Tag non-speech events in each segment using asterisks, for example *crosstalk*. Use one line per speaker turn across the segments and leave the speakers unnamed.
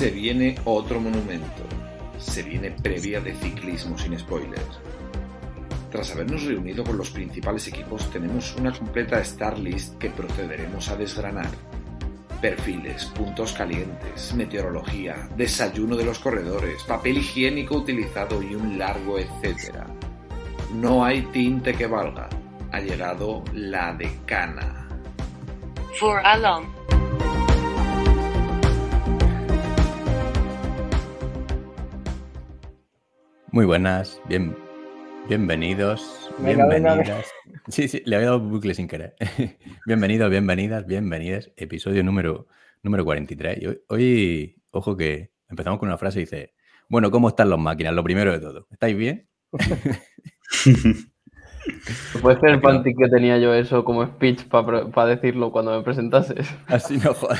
Se viene otro monumento. Se viene previa de ciclismo sin spoilers. Tras habernos reunido con los principales equipos, tenemos una completa star list que procederemos a desgranar. Perfiles, puntos calientes, meteorología, desayuno de los corredores, papel higiénico utilizado y un largo etcétera. No hay tinte que valga. Ha llegado la decana.
For a
Muy buenas, bien, bienvenidos,
Venga, venga,
bienvenidas. Sí, sí, le había dado bucle sin querer. *laughs* bienvenidos, bienvenidas, bienvenidas. Episodio número, número 43. Y hoy, hoy, ojo que empezamos con una frase y dice, bueno, ¿cómo están las máquinas? Lo primero de todo. ¿Estáis bien? *laughs*
Puede ser el panty que tenía yo eso como speech para decirlo cuando me presentases.
Así no, joder.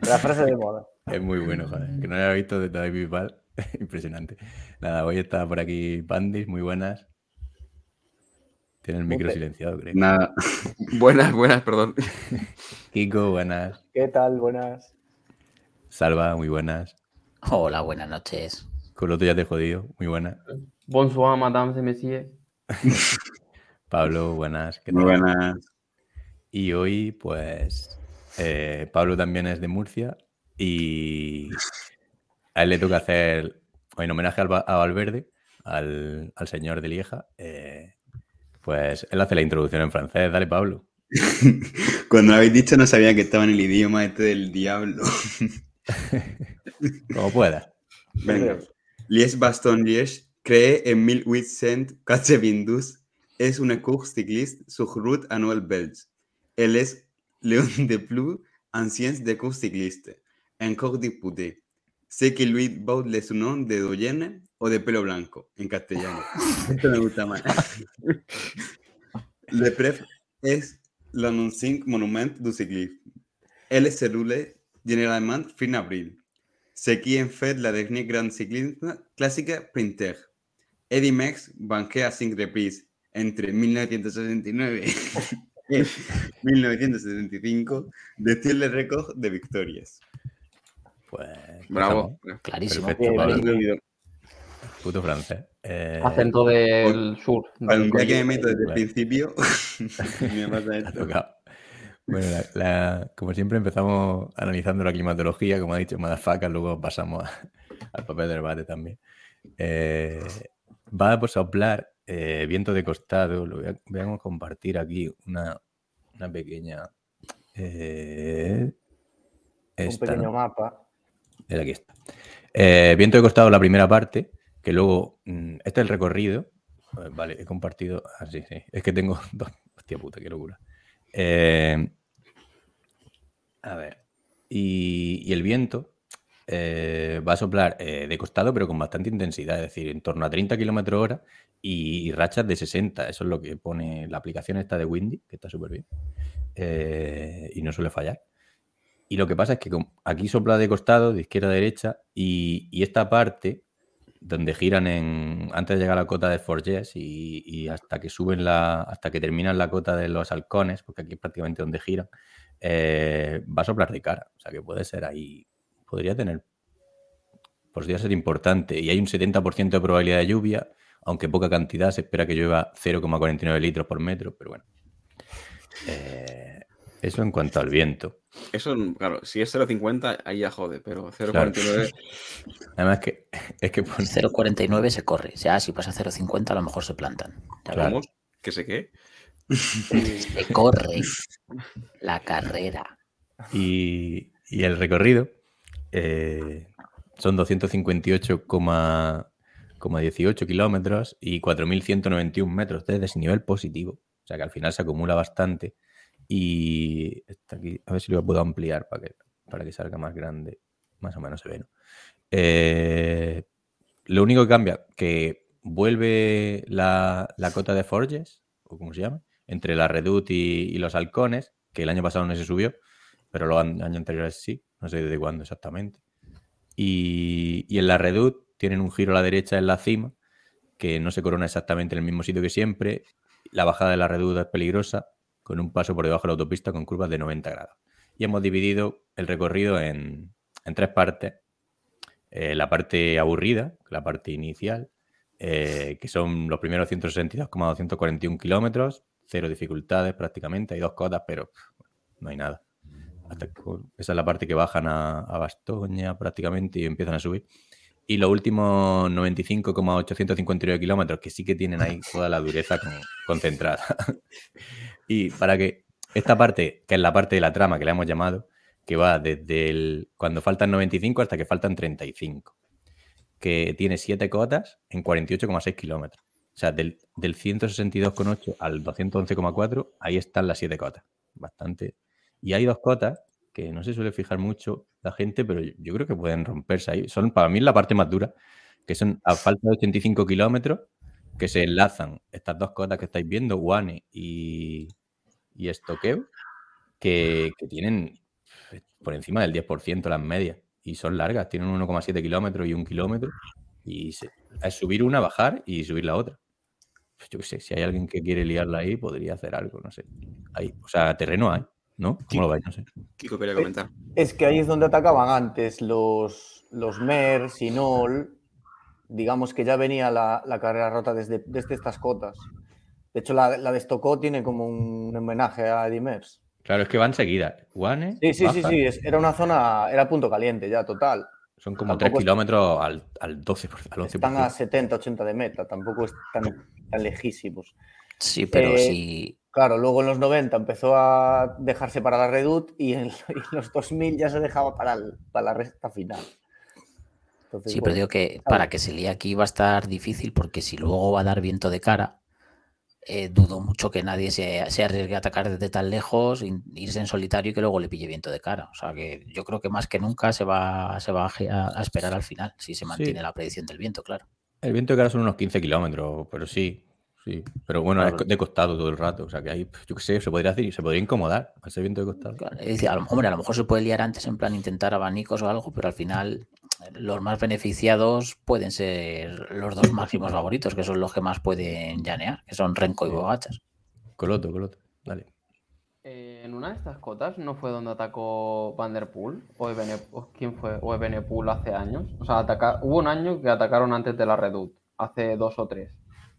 La frase de moda.
Es muy bueno, joder. Que no lo había visto de David Bisbal. *laughs* Impresionante. Nada, hoy está por aquí Pandis, muy buenas. Tiene el micro
Ok.
silenciado, creo.
Nada. *laughs* Buenas, buenas, perdón. *laughs*
Kiko, buenas.
¿Qué tal? Buenas.
Salva, muy buenas.
Hola, buenas noches.
Con lo otro ya te he jodido, muy buenas.
Bonsoir, madame, se me sigue.
Pablo, buenas. ¿qué
Muy
tal?
buenas.
Y hoy, pues, eh, Pablo también es de Murcia y a él le toca hacer, en homenaje al a Valverde, al, al señor de Lieja, eh, pues él hace la introducción en francés. Dale, Pablo. *laughs*
Cuando lo habéis dicho no sabía que estaba en el idioma este del diablo. *laughs*
Como puedas.
Venga. Liège Baston Liège, créé en 1892, es une course cycliste sur route annuelle belge. Elle est l'une des plus anciennes des courses cyclistes, encore disputée. C'est qui lui vaut le nom de Doyenne o de pelo blanco, en castellano. *laughs* Esto me gusta más. Le Pref es l'annoncing monument du cyclisme. Elle se roule généralement fin avril. Ce qui en fait la dernière grande cyclisme classique Sprinter. Eddie Merckx banqué a cinq reprises entre 1969 y 1975 detiene el récord de victorias.
Pues.
Bravo.
Clarísimo.
Perfecto, Pablo. Puto francés. Eh,
Acento del sur.
Para un
del
que me meto desde el principio, *laughs* *laughs* me pasa
ha
esto.
tocado. Bueno, la- la- como siempre empezamos analizando la climatología, como ha dicho Madafaka, luego pasamos a- al papel de debate también. Eh, va a soplar eh, viento de costado, lo voy a, voy a compartir aquí una, una pequeña... eh,
Un
esta,
pequeño
¿no?
mapa.
Mira, aquí está. Eh, viento de costado, la primera parte, que luego, mm, este es el recorrido. Eh, Vale, he compartido. Ah, sí. Es que tengo *laughs* dos. Hostia puta, qué locura. Eh, a ver. Y, el viento va a soplar de costado, pero con bastante intensidad, es decir, en torno a 30 kilómetros hora y, y rachas de 60. Eso es lo que pone la aplicación esta de Windy, que está súper bien. Y no suele fallar. Y lo que pasa es que aquí sopla de costado, de izquierda a derecha, y, esta parte, donde giran en, antes de llegar a la cota de Forges y, y hasta que suben la, hasta que terminan la cota de los halcones, porque aquí es prácticamente donde giran, eh, va a soplar de cara. O sea que puede ser ahí, podría tener, podría ser importante. Y hay un 70% de probabilidad de lluvia, aunque poca cantidad, se espera que llueva 0,49 litros por metro, pero bueno. Eh, eso en cuanto al viento.
Eso, claro, si es 0,50, ahí ya jode, pero 0,49.
Claro. Además que es que pone-
0,49 se corre. O sea, si pasa 0,50 a lo mejor se plantan. Ya
Claro.
¿Vamos? ¿Que sé qué? *laughs*
Se corre la carrera.
y, y el recorrido eh, son 258,18 kilómetros y 4.191 metros de desnivel positivo. O sea que al final se acumula bastante. Y aquí, a ver si lo puedo ampliar para que, para que salga más grande. Más o menos se ve, ¿no? Eh, lo único que cambia, que vuelve la, la cota de Forges, o como se llama, entre la Redut y, los halcones, que el año pasado no se subió, pero los años anteriores sí, no sé desde cuándo exactamente. Y, y en la Redut tienen un giro a la derecha en la cima, que no se corona exactamente en el mismo sitio que siempre. La bajada de la Redut es peligrosa, con un paso por debajo de la autopista con curvas de 90 grados. Y hemos dividido el recorrido en, en tres partes. Eh, la parte aburrida, la parte inicial, eh, que son los primeros 162,241 kilómetros, cero dificultades prácticamente, hay dos cotas, pero no hay nada. Esa es la parte que bajan a, a Bastoña prácticamente y empiezan a subir. Y los últimos 95,859 kilómetros, que sí que tienen ahí toda la dureza con- concentrada. *laughs* y para que esta parte, que es la parte de la trama que le hemos llamado, que va desde el, cuando faltan 95 hasta que faltan 35, que tiene 7 cotas en 48,6 kilómetros. O sea, del, del 162,8 al 211,4, ahí están las 7 cotas. Bastante. Y hay dos cotas que no se suele fijar mucho la gente, pero yo, creo que pueden romperse ahí. Son para mí la parte más dura, que son a falta de 85 kilómetros, que se enlazan estas dos cotas que estáis viendo, Guane y, y Estoqueo, que, que tienen por encima del 10% las medias y son largas, tienen 1,7 kilómetros y un kilómetro. Y es subir una, bajar y subir la otra. Yo qué sé, si hay alguien que quiere liarla ahí, podría hacer algo, no sé. Hay, o sea, terreno hay, ¿no? ¿Cómo lo vais? No sé.
Kiko quería comentar.
Es que ahí es donde atacaban antes los, los MER, Sinol. Digamos que ya venía la, la carrera rota desde, desde estas cotas. De hecho, la, la de Estocó tiene como un homenaje a Eddie Mers.
Claro, es que van seguidas. Guane,
Sí, sí, sí,
baja.
sí. es- era una zona, era punto caliente ya, total.
Son como
Tampoco
3
es-
kilómetros al, al 12%, al 11%.
Están a 70, 80 de meta, tampoco están tan lejísimos.
Sí, pero
Eh,
si.
Claro, luego en los 90 empezó a dejarse para la Redut y en, *laughs* y en los 2000 ya se dejaba para, el- para la recta final. Entonces,
Sí, pero
bueno,
digo que para que se líe aquí va a estar difícil porque si luego va a dar viento de cara, eh, dudo mucho que nadie se, se arriesgue a atacar desde tan lejos, in- irse en solitario y que luego le pille viento de cara. O sea que yo creo que más que nunca se va, se va a, a- a esperar al final, si se mantiene la predicción del viento, claro.
El viento de cara son unos 15 kilómetros, pero sí, sí. Pero bueno,
Claro.
es de costado todo el rato. O sea que ahí, yo qué sé, se podría hacer y se podría incomodar al ser viento de costado.
Claro, es decir, a lo, hombre, a lo mejor se puede liar antes en plan intentar abanicos o algo, pero al final eh, los más beneficiados pueden ser los dos máximos favoritos, que son los que más pueden llanear, que son Renko y Bogachas.
Coloto, coloto. Dale.
Eh, en una de estas cotas no fue donde atacó Van der Poel o, Ebene- o quién fue o Evenepoel hace años. O sea, ataca- hubo un año que atacaron antes de la Redut, hace dos o tres.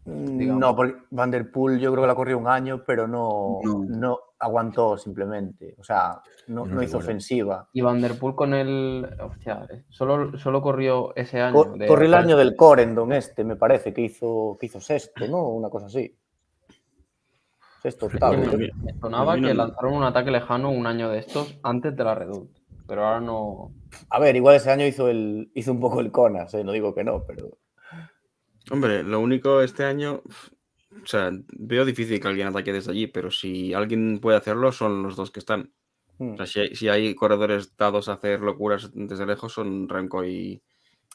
Digamos.
No, porque Van der Poel yo creo que la corrió un año, pero no,
No.
no aguantó simplemente. O sea, no,
No
no hizo ofensiva.
Y Van der Poel con el. Hostia, eh, solo, solo corrió ese año.
Co-
de-
corrió el año del Corendon este, me parece, que hizo, que hizo sexto, ¿no? Una cosa así. Sexto, octavo.
Me, sonaba que lanzaron un ataque lejano un año de estos antes de la Redut. Pero ahora no.
A ver, igual ese año hizo, el, hizo un poco el Conas, ¿eh? no digo que no, pero...
Hombre, lo único este año, o sea, veo difícil que alguien ataque desde allí, pero si alguien puede hacerlo, son los dos que están.
hmm.
O sea, si hay, si hay corredores dados a hacer locuras desde lejos, son Renko y,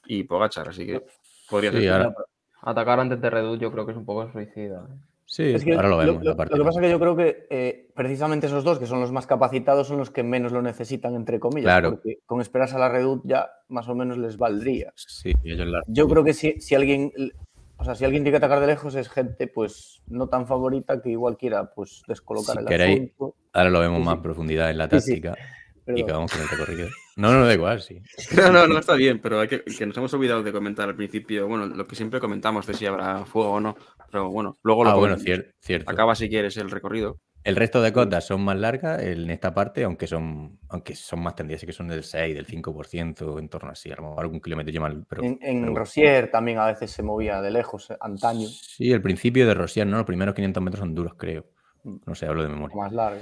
y Pogachar, así que podría
Sí,
ser.
ahora,
Atacar antes de Redut yo creo que es un poco suicida. ¿eh?
sí,
Es que
ahora lo vemos.
Lo, lo que pasa es que yo creo que eh, precisamente esos dos, que son los más capacitados, son los que menos lo necesitan, entre comillas.
Claro.
Porque con esperarse a la Redut ya más o menos les valdría.
Sí, ellos la-
Yo creo que si, si alguien... O sea, si alguien tiene que atacar de lejos es gente pues no tan favorita que igual quiera pues descolocar
Si
el
queréis,
asunto.
ahora lo vemos
Sí,
más
sí.
profundidad en la
Sí, sí.
táctica
Pero-
y acabamos con el recorrido. No, no, da igual, sí. *laughs*
No, no, no, está bien, pero hay que, que nos hemos olvidado de comentar al principio, bueno, lo que siempre comentamos de si habrá fuego o no, pero bueno, luego lo
Ah, bueno, cier- cierto.
Acaba si quieres el recorrido.
El resto de cotas son más largas en esta parte, aunque son, aunque son más tendidas, que son del 6, del 5%, en torno así, a lo mejor algún kilómetro más. Pero,
En, en
pero.
Rosier también a veces se movía de lejos, eh, antaño,
Sí, el principio de Rosier, ¿no? Los primeros 500 metros son duros, creo. No sé, hablo de memoria.
más larga.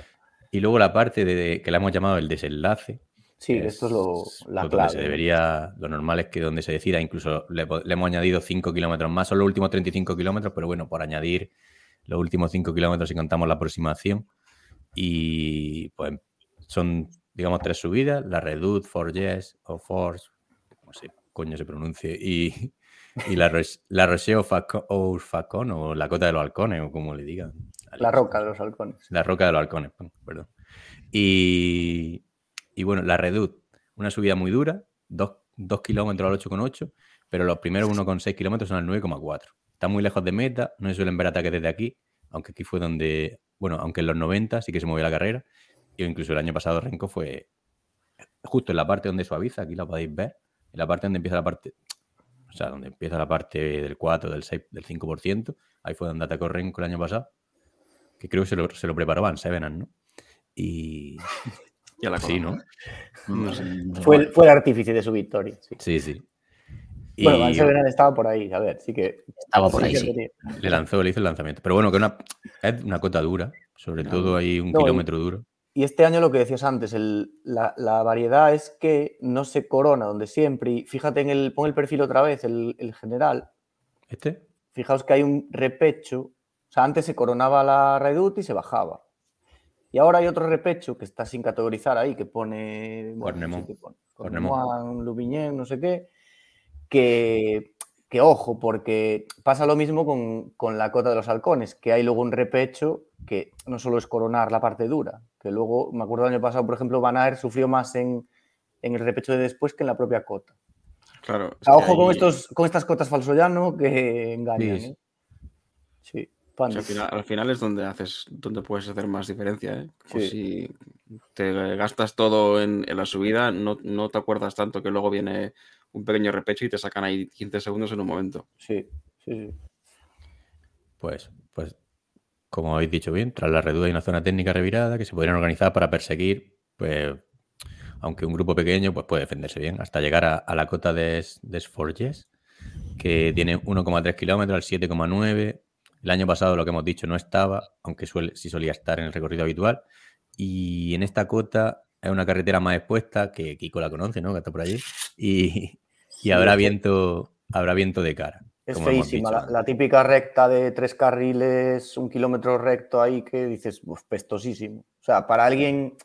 Y luego la parte de, que la hemos llamado el desenlace.
Sí, esto es lo, la
donde
clave.
se debería, lo normal es que donde se decida, incluso le, le hemos añadido 5 kilómetros más, son los últimos 35 kilómetros, pero bueno, por añadir los últimos 5 kilómetros si contamos la aproximación. Y pues son, digamos, tres subidas, la Redut, Forges o Force, no sé, coño se pronuncie, y, *laughs* y la, la Roche au Faco- au Facon, o la Cota de los Halcones, o como le digan.
La roca de los halcones.
La roca de los halcones, perdón. Y, y bueno, la Redut, una subida muy dura, 2 kilómetros al 8,8, pero los primeros 1,6 kilómetros son al 9,4. Está muy lejos de meta, no se suelen ver ataques desde aquí, aunque aquí fue donde, bueno, aunque en los 90 sí que se movió la carrera, y incluso el año pasado Renko fue justo en la parte donde suaviza, aquí la podéis ver, en la parte donde empieza la parte, o sea, donde empieza la parte del 4, del 6, del 5%, ahí fue donde atacó Renko el año pasado, que creo que se lo, se lo preparó Van Sevenan, ¿no? Y... *laughs*
Ya la
Sí, ¿no?
No sé.
Fue, el- fue el artífice de su victoria. sí.
Sí, sí. Y
Bueno, Van Severan estaba por ahí, a ver, sí que.
Estaba por
sí
ahí, sí.
le lanzó, le hizo el lanzamiento. Pero bueno, que una, es una cota dura, sobre todo hay un
No, y-
kilómetro duro.
Y este año lo que decías antes, el- la, la variedad es que no se corona donde siempre. Y fíjate en el, pon el perfil otra vez, el, el general.
¿Este?
Fijaos que hay un repecho. O sea, antes se coronaba la Redut y se bajaba. Y ahora hay otro repecho que está sin categorizar ahí, que pone. bueno, no sé pone, Louvignen, no sé qué. Que, que ojo, porque pasa lo mismo con, con la cota de los halcones, que hay luego un repecho que no solo es coronar la parte dura, que luego, me acuerdo el año pasado, por ejemplo, Van Aert sufrió más en, en el repecho de después que en la propia cota.
Claro.
O sea, ojo con, estos, con estas cotas falsollano que engañan.
Sí,
¿eh? Sí,
o sea,
Pandi.
al, final, al final es donde haces, donde puedes hacer más diferencia, ¿eh? Pues
Sí.
si te gastas todo en, en la subida, no, no te acuerdas tanto que luego viene un pequeño repecho y te sacan ahí 15 segundos en un momento.
Sí, sí, sí.
Pues, pues, como habéis dicho bien, tras la reduda hay una zona técnica revirada que se podrían organizar para perseguir, pues, aunque un grupo pequeño pues puede defenderse bien, hasta llegar a, a la cota de, de Sforges, que tiene 1,3 kilómetros al 7,9. El año pasado, lo que hemos dicho, no estaba, aunque suele, sí solía estar en el recorrido habitual. Y en esta cota es una carretera más expuesta, que Kiko la conoce, ¿no? Que está por allí. Y, y habrá viento, habrá viento de cara.
Es feísima. La, la típica recta de tres carriles, un kilómetro recto ahí que dices, "Uf, pestosísimo. O sea, para alguien,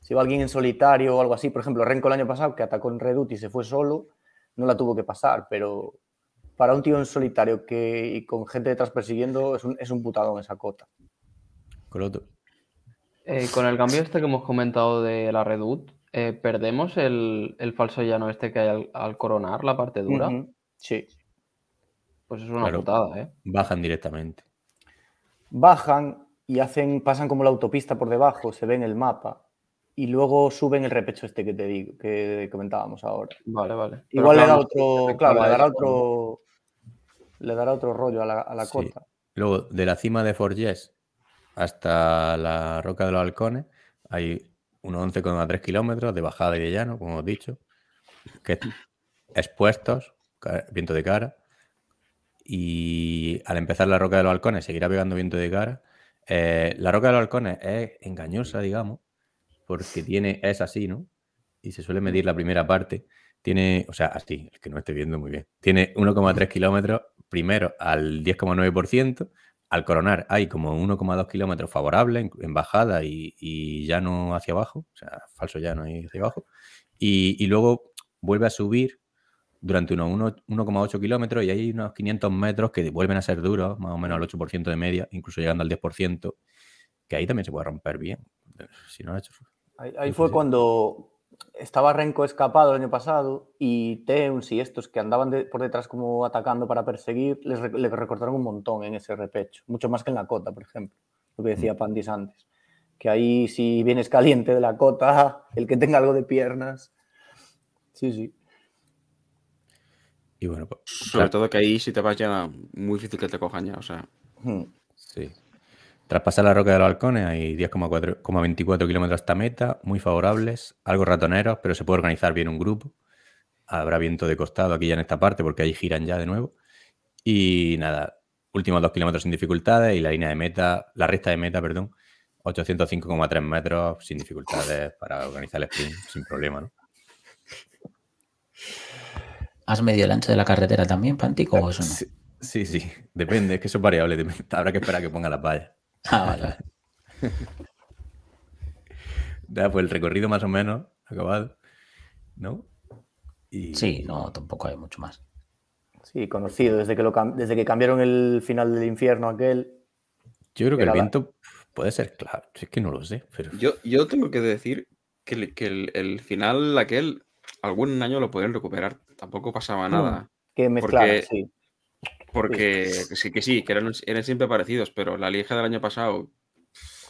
si va alguien en solitario o algo así, por ejemplo, Renko el año pasado que atacó en Redut y se fue solo, no la tuvo que pasar, pero para un tío en solitario que, y con gente detrás persiguiendo, es un, es un putadón esa cota.
Coloto.
Eh, con el cambio este que hemos comentado de la Redut, eh, ¿perdemos el, el falso llano este que hay al, al coronar la parte dura?
Sí.
Pues es una
Claro.
putada, ¿eh?
Bajan directamente.
bajan y hacen, pasan como la autopista por debajo, se ve en el mapa, y luego suben el repecho este que te digo, que comentábamos ahora.
Vale, vale.
Igual le da
claro,
otro, claro, le dará otro, le dará otro rollo a la, a la
Sí.
cota.
Luego, de la cima de Forges hasta la Roca de los Halcones, hay unos 11,3 kilómetros de bajada y de llano, como hemos dicho, que expuestos, viento de cara. Y al empezar la Roca de los Halcones, seguirá pegando viento de cara. Eh, la Roca de los Halcones es engañosa, digamos, porque tiene, es así, ¿no? Y se suele medir la primera parte. Tiene, o sea, así, el que no esté viendo muy bien. Tiene 1,3 kilómetros primero al 10,9%. Al coronar hay como 1,2 kilómetros favorables en, en bajada y, y llano hacia abajo, o sea, falso llano ahí hacia abajo. Y, y luego vuelve a subir durante unos uno- 1,8 kilómetros y hay unos 500 metros que vuelven a ser duros, más o menos al 8% de media, incluso llegando al 10%, que ahí también se puede romper bien. Si no lo ha hecho.
Ahí, ahí fue cuando estaba Renko escapado el año pasado y Teuns y estos que andaban de- por detrás como atacando para perseguir, les, re- le recortaron un montón en ese repecho, mucho más que en la cota, por ejemplo, lo que decía Pandis antes. Que ahí si vienes caliente de la cota, *laughs* el que tenga algo de piernas. Sí, sí.
Y bueno, pues,
Sobre
claro,
todo que ahí si te vas ya muy difícil que te cojan ya. O sea,
Hmm.
Sí. Tras pasar la roca de los halcones hay 10,24 kilómetros hasta meta, muy favorables, algo ratoneros, pero se puede organizar bien un grupo. Habrá viento de costado aquí ya en esta parte porque ahí giran ya de nuevo. Y nada, últimos dos kilómetros sin dificultades y la línea de meta, la recta de meta, perdón, 805,3 metros sin dificultades para organizar el sprint sin problema, ¿no?
¿Has medido el ancho de la carretera también, Pantico, o eso no?
Sí, sí, sí, depende, es que eso es variable, *laughs* habrá que esperar a que ponga las vallas.
Ah, vale, vale. *laughs*
Ya, pues el recorrido más o menos acabado, ¿no? Y
Sí, no, tampoco hay mucho más.
Sí, conocido, desde que, lo cam- desde que cambiaron el final del infierno aquel.
Yo creo que el viento puede ser claro, si es que no lo sé, pero
yo, yo tengo que decir que, el- que el, el final aquel, algún año lo pueden recuperar. Tampoco pasaba nada.
Que mezclaron,
Porque-
sí.
Porque sí que sí, que eran, eran siempre parecidos, pero la Lieja del año pasado,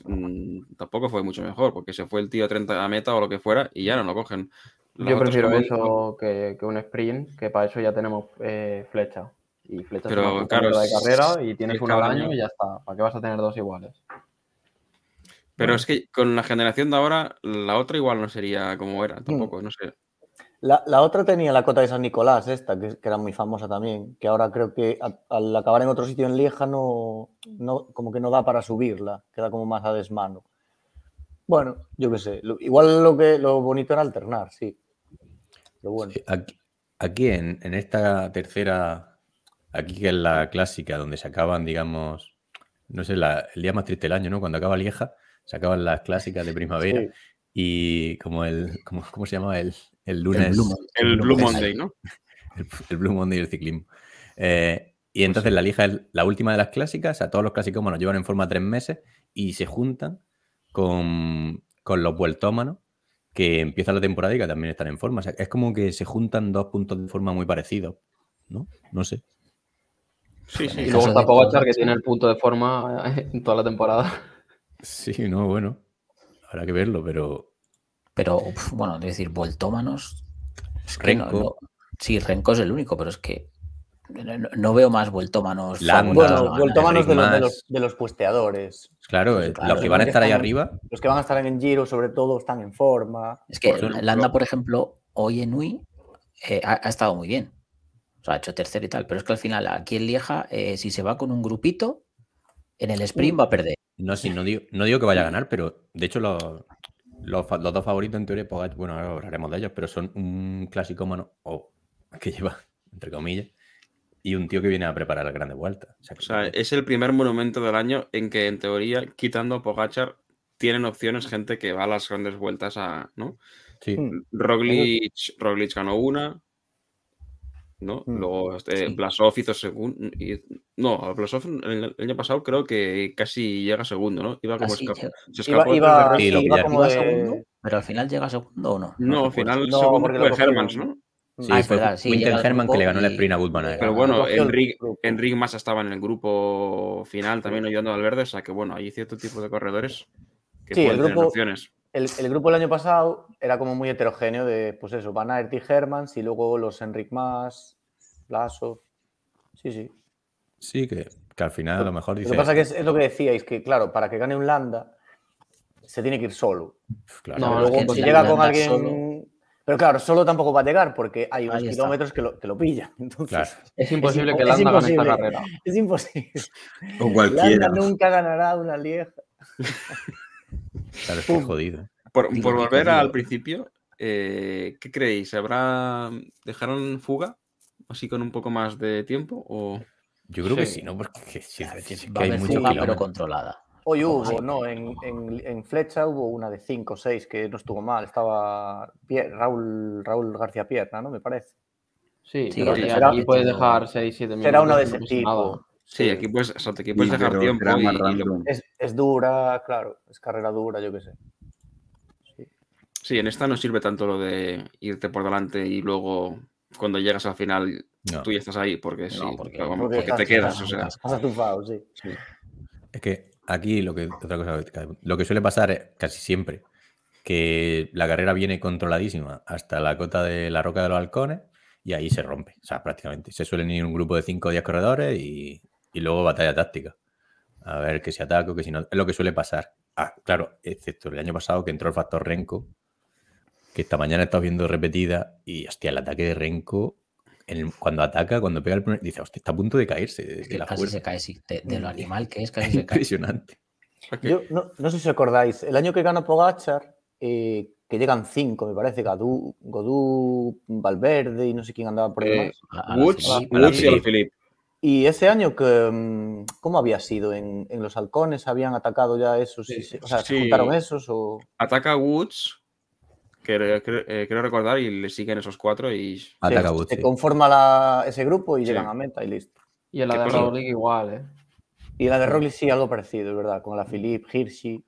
mm, tampoco fue mucho mejor, porque se fue el tío 30 a meta o lo que fuera y ya no lo cogen.
Yo prefiero eso que, que un sprint, que para eso ya tenemos eh, flecha. Y flecha
Pero,
es
claro,
de carrera y tienes una al año y ya está. ¿Para qué vas a tener dos iguales?
Pero es que con la generación de ahora, la otra igual no sería como era, tampoco, no sé.
La, la otra tenía la cota de San Nicolás, esta, que, que era muy famosa también, que ahora creo que a- al acabar en otro sitio en Lieja no, no, como que no da para subirla, queda como más a desmano. Bueno, yo qué sé, lo- igual lo que lo bonito era alternar, sí. Pero bueno,
Sí, Aquí, aquí en, en esta tercera, aquí que es la clásica, donde se acaban, digamos, no sé, la- el día más triste del año, ¿no? Cuando acaba Lieja, se acaban las clásicas de primavera
Sí.
y como el, como, ¿cómo se llama? El, el lunes.
Blue Monday.
El Blue
Monday.
¿no? *laughs*
el, el Blue Monday del ciclismo. Eh, y entonces la Lieja es la última de las clásicas, a todos los clásicos nos llevan en forma tres meses y se juntan con, con los vueltómanos que empiezan la temporada y que también están en forma. O sea, es como que se juntan dos puntos de forma muy parecidos, ¿no? No sé.
Sí, sí.
Y
el
luego está
de
Pogacar que tiene el punto de forma eh, en toda la temporada.
Sí, no, bueno. Habrá que verlo, pero
Pero, uf, bueno, es decir, voltómanos. es que
Renko.
no- sí, Renko es el único, pero es que no, veo más favoritos,
bueno,
¿no?
voltómanos de los, de, los, de los puesteadores.
claro,
Sí,
eh,
claro,
los que van a estar ahí
están-
arriba,
Los que van a estar en Giro, sobre todo, están en forma.
Es que
Por
Landa, por ejemplo, hoy en Ui eh, ha, ha estado muy bien. O sea, ha hecho tercero y tal. Pero es que al final, aquí en Lieja, eh, si se va con un grupito, en el sprint va a perder.
no, sí, no, digo, no digo que vaya a ganar, pero de hecho los, los, dos favoritos en teoría, Pogacar, bueno, ahora hablaremos de ellos, pero son un clásico mano o *laughs* que lleva, entre comillas, y un tío que viene a preparar las grandes vueltas. O sea,
O es el primer monumento del año en que, en teoría, quitando Pogachar, tienen opciones gente que va a las grandes vueltas a, ¿no?
sí.
Mm.
Roglic, Roglic ganó una, ¿no?
Mm.
Luego este,
Sí.
Blasov hizo segundo. No, Blasov el, el año pasado creo que casi llega segundo, ¿no? Iba como escapa-
llega.
se
Iba,
escapó
iba,
Sí,
iba
pillaron.
como
¿Iba
de-
segundo? Pero al final llega segundo o no.
No, al final
No,
segundo
porque
fue
lo
Hermans, ¿no?
Sí,
Ah,
fue
verdad, sí,
Winter Herman que le ganó el
y-
sprint a Goodman.
Pero
Ah,
bueno, Enric. Enric Mas estaba en el grupo final también ayudando al verde, o sea que bueno, hay cierto tipo de corredores que
Sí, el
pueden tener opciones.
El, el grupo el año pasado era como muy heterogéneo de, pues eso, Van Aert y Hermans y luego los Enric Mas, Blasov. Sí, sí.
Sí, que, que al final a lo mejor
Lo
dice.
que pasa que es, es lo que decíais, que claro, para que gane un Landa se tiene que ir solo.
claro,
No,
Pero
es
luego,
que
si llega
Landa
con alguien...
solo-
Pero claro, solo tampoco va a llegar porque hay unos kilómetros que lo, que lo pillan. *laughs* Entonces,
Claro.
Es imposible
impo-
que
es
Landa gane esta carrera.
es imposible.
O cualquiera.
Landa nunca ganará una lieja. *laughs*
Claro, es que jodido.
Por, por volver al principio, eh, ¿qué creéis? ¿Habrá dejaron fuga así con un poco más de tiempo o
Yo creo que
Sí.
sí, ¿no? Porque
A ver,
es que
va a
hay
haber
muchos
fuga, pero
kilómetros.
controlada.
Hoy hubo. ¿no? En, en- en Flecha hubo una de 5 o 6 que no estuvo mal. Estaba Pier- Raúl, Raúl García Pierna, ¿no? Me parece.
Sí,
Sí,
pero aquí puedes dejar 6, 7 minutos.
Será una de
no
ese tipo.
Sí, aquí puedes, exacto, aquí puedes
Sí,
dejar
pero
tiempo y,
más
y lo-.
Es, es dura, claro. Es carrera dura, yo qué sé.
sí, en esta no sirve tanto lo de irte por delante y luego cuando llegas al final
No.
tú ya estás ahí porque sí,
porque-
vamos,
Porque
porque te quedas,
estás-
o sea,
Estás atufado, sí.
Es que aquí lo que otra cosa, lo que suele pasar es casi siempre que la carrera viene controladísima hasta la cota de la roca de los halcones y ahí se rompe. O sea, prácticamente. Se suelen ir un grupo de 5 o 10 corredores y, y luego batalla táctica. A ver que si ataco, que si no. Es lo que suele pasar. Ah, claro, excepto el año pasado que entró el factor Renko, que esta mañana he estado viendo repetida y hostia, el ataque de Renko, el- cuando ataca, cuando pega el primer, dice, hostia, está a punto de caerse. De,
Es
de
que
la
casi
fuerza.
se cae, sí. De, de lo animal que es, *laughs* casi se cae.
Impresionante.
Yo no, no sé si acordáis, el año que ganó Pogachar, eh, que llegan cinco, me parece, Gadú, Godú, Valverde y no sé quién andaba por
Eh,
demás.
A- a la
Woods,
Philippe,
a la
Woods y al
Philippe.
Philippe.
Y ese año, que, mm, ¿cómo había sido? ¿En, en los halcones habían atacado ya esos? y se- o sea, ¿se
Sí.
juntaron esos? O...
Ataca a Woods, que eh, creo recordar, y le siguen esos cuatro y
Ataca
se,
Woods,
se
sí.
conforma la- ese grupo y
Sí.
llegan a meta y listo.
Y en la
¿Qué
de? Roglic igual, ¿eh?
Y la de Roglic sí, algo parecido, es verdad, con la Philippe, Hirschi.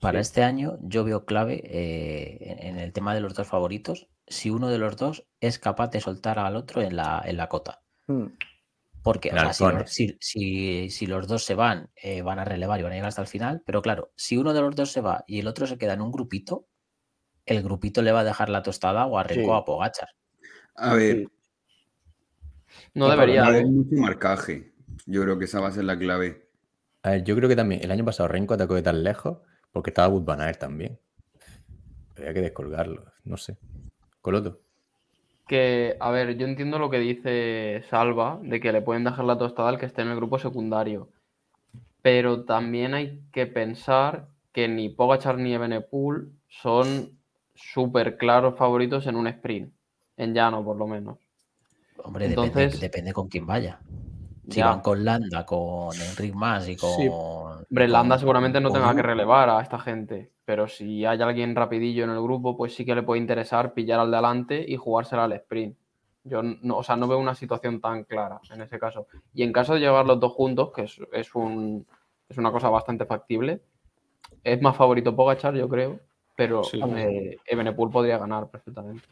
Para
Sí.
este año yo veo clave eh, en, en el tema de los dos favoritos si uno de los dos es capaz de soltar al otro en la, en la cota.
Mm.
Porque, o sea, si, si- si- si los dos se van, eh, van a relevar y van a llegar hasta el final. Pero claro, si uno de los dos se va y el otro se queda en un grupito, el grupito le va a dejar la tostada o a Renko
Sí.
o a Pogachar.
A ver,
Sí.
No debería.
a
¿eh?
haber mucho marcaje. Yo creo que esa va a ser la clave.
A ver, yo creo que también el año pasado Renko atacó de tan lejos porque estaba Aert también. Había que descolgarlo, no sé. Coloto.
Que, a ver, yo entiendo lo que dice Salva, de que le pueden dejar la tostada al que esté en el grupo secundario. Pero también hay que pensar que ni Pogachar ni Evenepoel son súper claros favoritos en un sprint. En llano, por lo menos.
Hombre, depende,
Entonces-
depende con quién vaya. Si
Ya.
van con Landa, con Enric Mas y con.
Sí.
Hombre, Landa seguramente no
con
tenga que relevar a esta gente, pero si hay alguien rapidillo en el grupo, pues sí que le puede interesar pillar al de adelante y jugársela al sprint. Yo no, o sea, no veo una situación tan clara en ese caso. Y en caso de llevar los dos juntos, que es, es un, es una cosa bastante factible, es más favorito Pogachar, yo creo, pero
Sí.
eh, podría ganar perfectamente.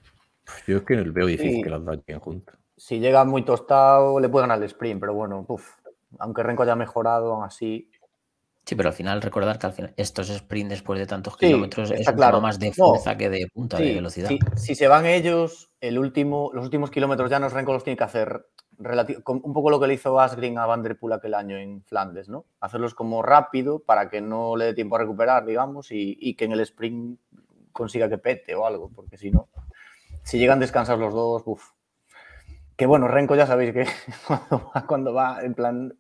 Yo es que veo difícil
Sí.
que los dos lleguen juntos.
Si llega muy tostado, le puede ganar el sprint, pero bueno, uf, aunque Renko haya mejorado, aún así.
Sí, pero al final recordar que al final estos sprint después de tantos
Sí,
kilómetros es un
claro.
más de
No.
fuerza que de punta, de velocidad.
si se van ellos, el último, los últimos kilómetros llanos Renko los tiene que hacer un poco lo que le hizo Asgreen a Van der Poel aquel año en Flandes, ¿no? Hacerlos como rápido para que no le dé tiempo a recuperar, digamos, y, y que en el sprint consiga que pete o algo, porque si no, si llegan descansados los dos, uff. Que bueno, Renko ya sabéis que *laughs* cuando va, cuando va en plan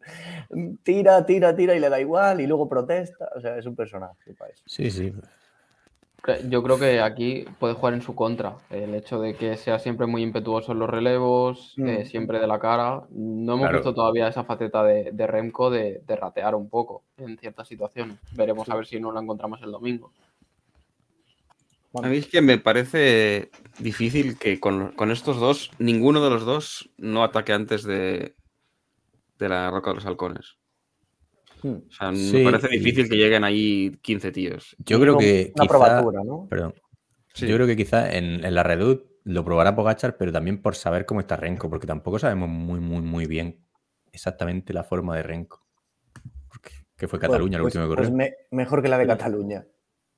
tira, tira, tira y le da igual y luego protesta, o sea, es un personaje para eso.
Sí, sí.
Yo creo que aquí puede jugar en su contra. El hecho de que sea siempre muy impetuoso en los relevos,
Mm.
eh, siempre de la cara. No hemos
Claro.
visto todavía esa faceta de, de Remco de, de ratear un poco en ciertas situaciones. Veremos a ver si no la encontramos el domingo.
A mí es que me parece difícil que con, con estos dos, ninguno de los dos no ataque antes de, de la Roca de los Halcones.
Hmm.
O sea,
Sí,
me parece
y-
difícil que lleguen ahí 15 tíos.
Yo creo que
Una
quizá,
probatura, ¿no?
perdón,
Sí.
yo creo que quizá en, en la Redut lo probará Pogachar, pero también por saber cómo está Renko, porque tampoco sabemos muy, muy, muy bien exactamente la forma de Renko. Porque, que fue Cataluña el
Pues-
último que
pues me- mejor que la de Cataluña.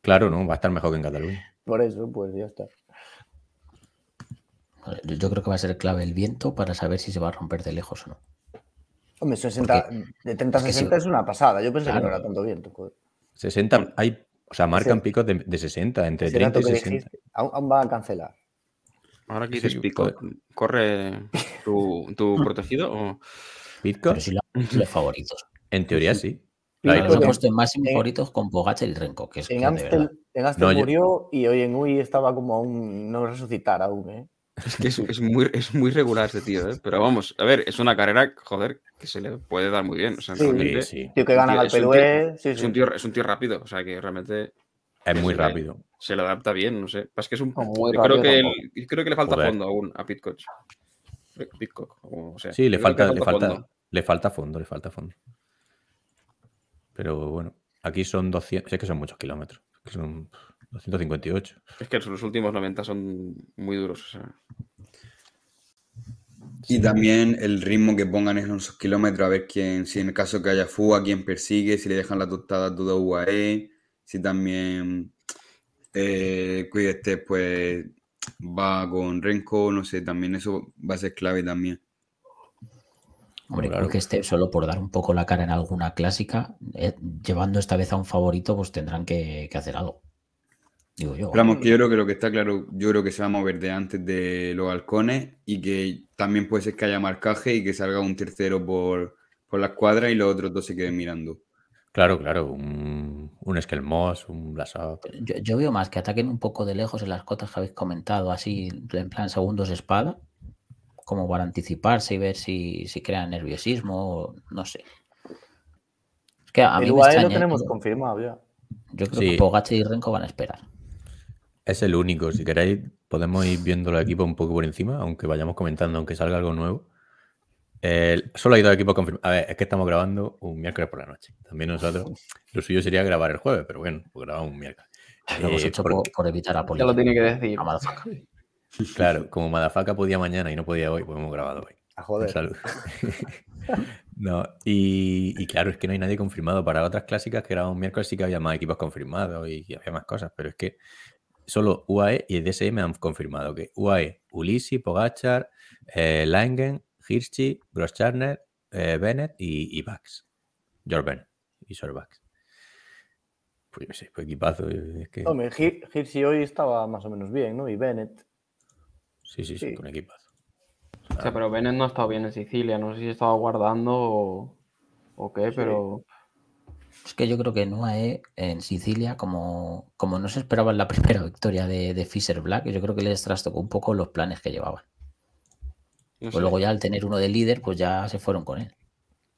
Claro, no, va a estar mejor que en Cataluña.
Por eso, pues ya está.
Yo, creo que va a ser clave el viento para saber si se va a romper de lejos o no.
Hombre, 60, de 30 a
es que
60
sí.
es una pasada. Yo pensé que no
Claro.
era tanto viento. joder.
60, hay, o sea, marcan
Sí.
picos de, de 60, entre
Ese
30 y
dato que
60.
dijiste, aún, aún va a cancelar.
Ahora que dices
Sí,
pico, ¿corre tu, tu *laughs* protegido o...?
¿Pitcock?
Pero si lo los favoritos.
En teoría sí.
Sí,
Hay
Los he puesto en máximo favoritos con Pogacar y Renko, que es que
En
de verdad.
Amstel, en
No, yo-
murió y hoy en UI estaba como aún no resucitar aún, ¿eh?
Es que es, es muy, es muy regular este tío, ¿eh? Pero vamos, a ver, es una carrera, joder, que se le puede dar muy bien. O sea,
Sí,
realmente
Sí, sí.
Tío que ganan
tío,
al
es un tío-
Pelue. Sí,
es,
sí.
un tío, es un tío rápido, o sea, que realmente
Es muy rápido.
se le adapta bien, no sé. Es que es un...
Como muy
yo creo, que
tampoco.
el- yo creo que le falta
Joder.
fondo aún a Pitcock. Pitcock, o como sea.
Sí, le falta, le falta,
fondo.
le falta fondo, le falta fondo. Pero bueno, aquí son 200, es que son muchos kilómetros. Que son 258.
Es que los últimos 90 son muy duros. o sea.
Y también el ritmo que pongan en esos kilómetros, a ver quién, si en el caso que haya fuga, quién persigue, si le dejan la tostada a todo UAE, si también eh, Cuídate, pues va con Renko, no sé, también eso va a ser clave también.
Hombre,
Claro.
creo que este, solo por dar un poco la cara en alguna clásica, eh, llevando esta vez a un favorito, pues tendrán que, que hacer algo. Digo yo.
Vamos, que yo creo que lo que está claro, yo creo que se va a mover de antes de los halcones y que también puede ser que haya marcaje y que salga un tercero por, por la escuadra y los otros dos se queden mirando.
Claro, claro. Un, un Esquelmos, un Blasov.
Yo, yo veo más que ataquen un poco de lejos en las cotas que habéis comentado, así en plan segundos espada, como para anticiparse y ver si, si crean nerviosismo, o no sé. Es que a mí
El
me
lo
extraña,
tenemos confirmado ya.
Yo creo
Sí.
que Pogacar y Renko van a esperar.
Es el único. Si queréis, podemos ir viendo los equipos un poco por encima, aunque vayamos comentando, aunque salga algo nuevo. El- solo hay dos equipos confirmados. A ver, es que estamos grabando un miércoles por la noche. También nosotros, *laughs* lo suyo sería grabar el jueves, pero bueno, pues grabamos un miércoles.
Lo hemos
Eh,
hecho
porque-
por, por evitar a
Ya lo tiene que decir.
a.
Claro, como Madafaka podía mañana y no podía hoy, pues hemos grabado hoy.
A joder.
Salud. *laughs* no, y, y claro, es que no hay nadie confirmado. Para otras clásicas que era un miércoles sí que había más equipos confirmados y, y había más cosas, pero es que solo UAE y DSM han confirmado que UAE, Ulisi, Pogachar, eh, Langen, Hirschi, Groscharner, eh, Bennett y, y Bax. George Bennett y Sir Bax. Pues yo sé, pues equipazo. Es que...
Hombre, Hir- Hirschi hoy estaba más o menos bien, ¿no? Y Bennett.
Sí, sí, sí,
sí.
con equipazo.
O sea, pero Bennett no ha estado bien en Sicilia. No sé si estaba guardando o, o qué, pero.
Es que yo creo que en UAE, en Sicilia, como, como no se esperaba en la *laughs* primera victoria de, de Fisher Black, yo creo que les trastocó un poco los planes que llevaban.
No
Pues
sé.
luego ya al tener uno de líder, pues ya se fueron con él.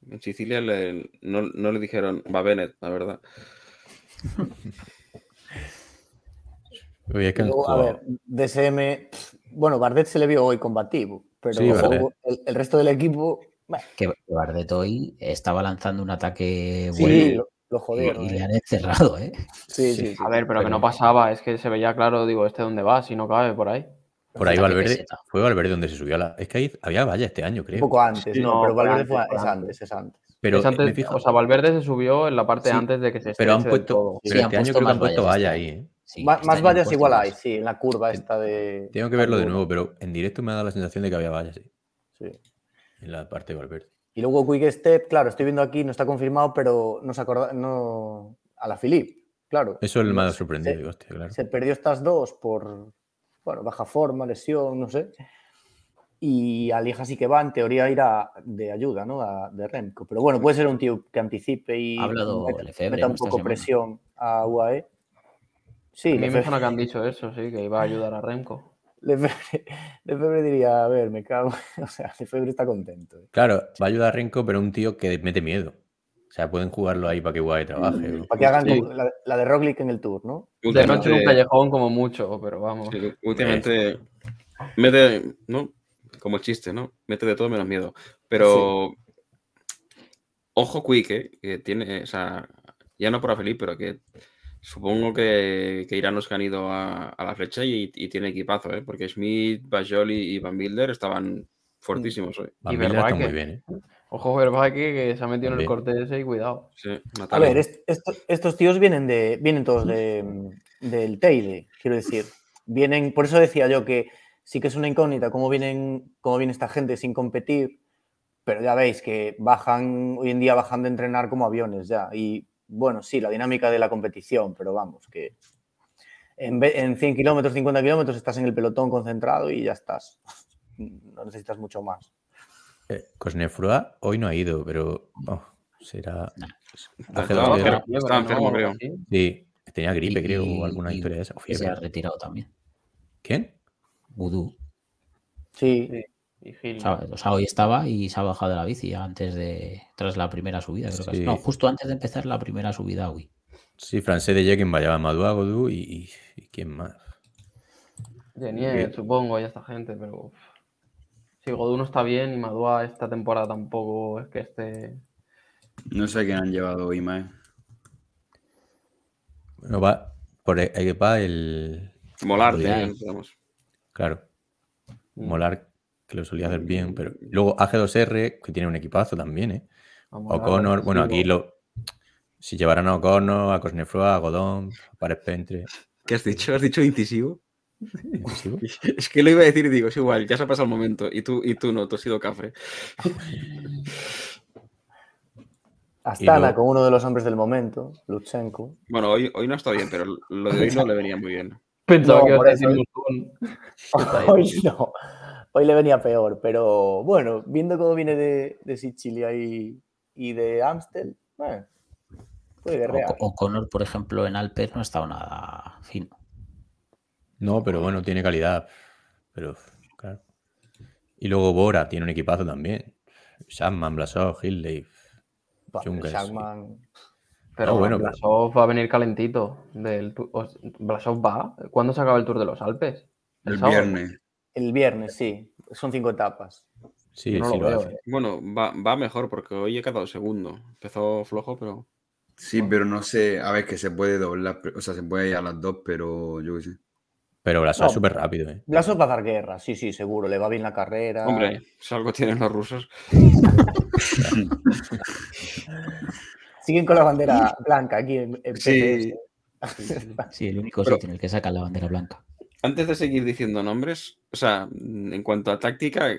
En Sicilia le- no, no le dijeron, va Bennett, la verdad. *laughs*
Oye, es que
Luego, a ver, DSM. Bueno, Bardet se le vio hoy combativo, pero
Sí,
el, el resto del equipo.
Que Bardet hoy estaba lanzando un ataque
sí,
bueno
lo, lo
y,
jodieron.
y le
eh.
han encerrado, ¿eh?
Sí, sí, sí.
A ver, pero que no pasaba. Es que se veía claro, digo, ¿este dónde va? Si no cabe por ahí.
Por ahí Valverde, fue Valverde donde se subió a la... Es que ahí había valla este año,
Un
creo.
poco antes,
Sí,
no, pero Valverde
antes,
fue, es
antes.
es antes.
Pero
Es antes-
me fijo-
O sea, Valverde se subió en la parte
Sí,
antes de que se
pero han
estreche del
puesto,
todo.
pero
Sí, han
este año creo que han puesto valla
este
ahí, ¿eh?
Sí, este
más vallas igual
más.
hay, sí, en la curva esta de.
Tengo que verlo de nuevo, pero en directo me ha dado la sensación de que había vallas, sí,
Sí.
en la parte de Valverde.
Y luego Quick Step, claro, estoy viendo aquí, no está confirmado, pero no se acorda, no. A la Philip, claro.
Eso me ha sorprendido,
se-
digo, hostia, claro.
Se perdió estas dos por, bueno, baja forma, lesión, no sé. Y Alija sí que va, en teoría, irá de ayuda, ¿no? A- de Remco. Pero bueno, puede ser un tío que anticipe y
Ha hablado
meta,
Lefebvre,
meta
¿no?
un poco
semana.
presión a UAE. Sí,
A mí me suena que han dicho eso, sí, que iba a ayudar a Remco. *laughs*
Lefebvre- Lefebvre diría, a ver, me cago. *laughs* O sea, Lefebvre está contento. ¿eh?
Claro, va a ayudar a Renko, pero un tío que mete miedo. O sea, pueden jugarlo ahí para que Guay trabaje. ¿no?
Para que hagan
Sí.
la, la de Roglic en el Tour, ¿no?
De noche en un callejón como mucho, pero vamos.
Sí, últimamente mete, ¿no? Como el chiste, ¿no? Mete de todo menos miedo. Pero ojo Quick, ¿eh? que tiene, o sea, ya no por Felipe, pero que supongo que, que irán los que han ido a, a la flecha y, y tiene equipazo, ¿eh? Porque Smith, Bajoli y Van Bilder estaban fortísimos hoy.
Van
y
Miller está muy bien, ¿eh?
Ojo, Vervaeke que se ha metido en el corte ese y cuidado.
Sí,
A ver, est- esto- estos tíos vienen de vienen todos de, del Teide, quiero decir. Vienen, por eso decía yo que sí que es una incógnita cómo vienen, cómo viene esta gente sin competir, pero ya veis que bajan, hoy en día bajan de entrenar como aviones ya. Y bueno, sí, la dinámica de la competición, pero vamos, que en, en 100 kilómetros, 50 kilómetros estás en el pelotón concentrado y ya estás. *laughs* No necesitas mucho más.
Eh, Cosnefroa hoy no ha ido, pero oh, será.
Estaba enfermo, creo.
Sí.
Sí, tenía gripe,
Y-
creo, o alguna
y-
historia de esa.
se ha retirado también.
¿Quién?
Vudú.
Sí,
Sí. Y Gil.
O sea, o sea, hoy estaba y se ha bajado de la bici antes de. tras la primera subida, creo que
Sí.
es. No, justo antes de empezar la primera subida hoy.
Sí, Francés de Jekin vaya Madua Godú y, y, y quién más.
Geniel, supongo, y esta gente, pero. Si Godú no está bien y Madua esta temporada tampoco es que esté.
No sé quién han llevado hoy más.
Bueno, va por el, el- va el.
Sí, sabemos.
Claro,
Mm.
Molar, que lo solía hacer bien, pero. Luego AG2R, que tiene un equipazo también, ¿eh?
a Molar,
O'Connor, bueno, aquí lo. Si llevarán a O'Connor, a Cosnefroa, a Godón, a Pares Pentre.
¿Qué has dicho? ¿Has dicho incisivo?
inclusive. *laughs*
Es que lo iba a decir y digo, es igual, ya se ha pasado el momento. Y tú, y tú no, tú has sido café. *laughs*
Astana
luego-
con uno de los hombres del momento, Lutsenko.
Bueno, hoy, hoy no está bien, pero lo de hoy no le venía muy bien. *laughs*
Pensaba
No,
que
por
a decir.
Hoy no. Hoy le venía peor, pero bueno, viendo cómo viene de, de Sicilia y, y de Amstel, bueno, puede guerrear.
O, O'Connor, por ejemplo, en Alpes no ha estado nada fino.
No, pero bueno, tiene calidad. Pero, claro. Y luego Bora tiene un equipazo también. Sandman, Blasov, Hindley.
Bah, pero
Junkers,
Shackman-
Pero
No, bueno,
Blasov va a venir calentito. Del ¿Blasov va? ¿Cuándo se acaba el Tour de los Alpes?
El viernes.
El viernes, sí. Son cinco etapas.
Sí,
no
sí
lo veo, eh.
Bueno, va, va mejor porque hoy he quedado segundo. Empezó flojo, pero.
Sí, pero no sé. A ver, que se puede doblar. pero- O sea, se puede ir a las dos, pero yo qué sé.
Pero Blasov
No.
es súper rápido, ¿eh?
Blasov va a dar guerra, sí, sí, seguro. Le va bien la carrera.
Hombre, si algo tienen los rusos. *laughs*
Siguen con la bandera blanca aquí en, en
Sí.
Sí, el único
Pero-
sitio en el que sacan la bandera blanca.
Antes de seguir diciendo nombres, o sea, en cuanto a táctica,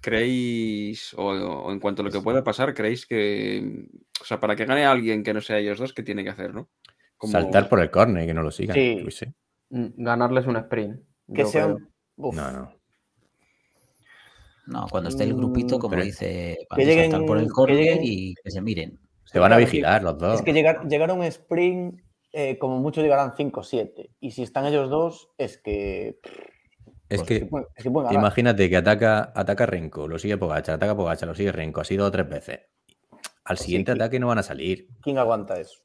¿creéis, o, o en cuanto a lo que pueda pasar, creéis que, o sea, para que gane alguien que no sea ellos dos, ¿qué tiene que hacer, no? Como-
Saltar por el córner y que no lo sigan.
Sí.
qué sé.
Mm, Ganarles un sprint.
Que
creo.
Uf,
No, no.
No, cuando esté el grupito,
Mm,
como
pero-
dice,
que
a saltar
lleguen-
por el
que
córner
lleguen-
y que se miren.
Se van a vigilar los dos.
Es que llegar, llegar a un sprint, eh, como mucho llegarán 5 o 7. Y si están ellos dos, es que.
Es
pues,
que
pueden- es que pueden ganar.
imagínate que ataca, ataca Renko, lo sigue Pogacar, ataca Pogacar, lo sigue Renko, así dos o tres veces. Al
Pues
siguiente
que-
ataque no van a salir.
¿Quién aguanta eso?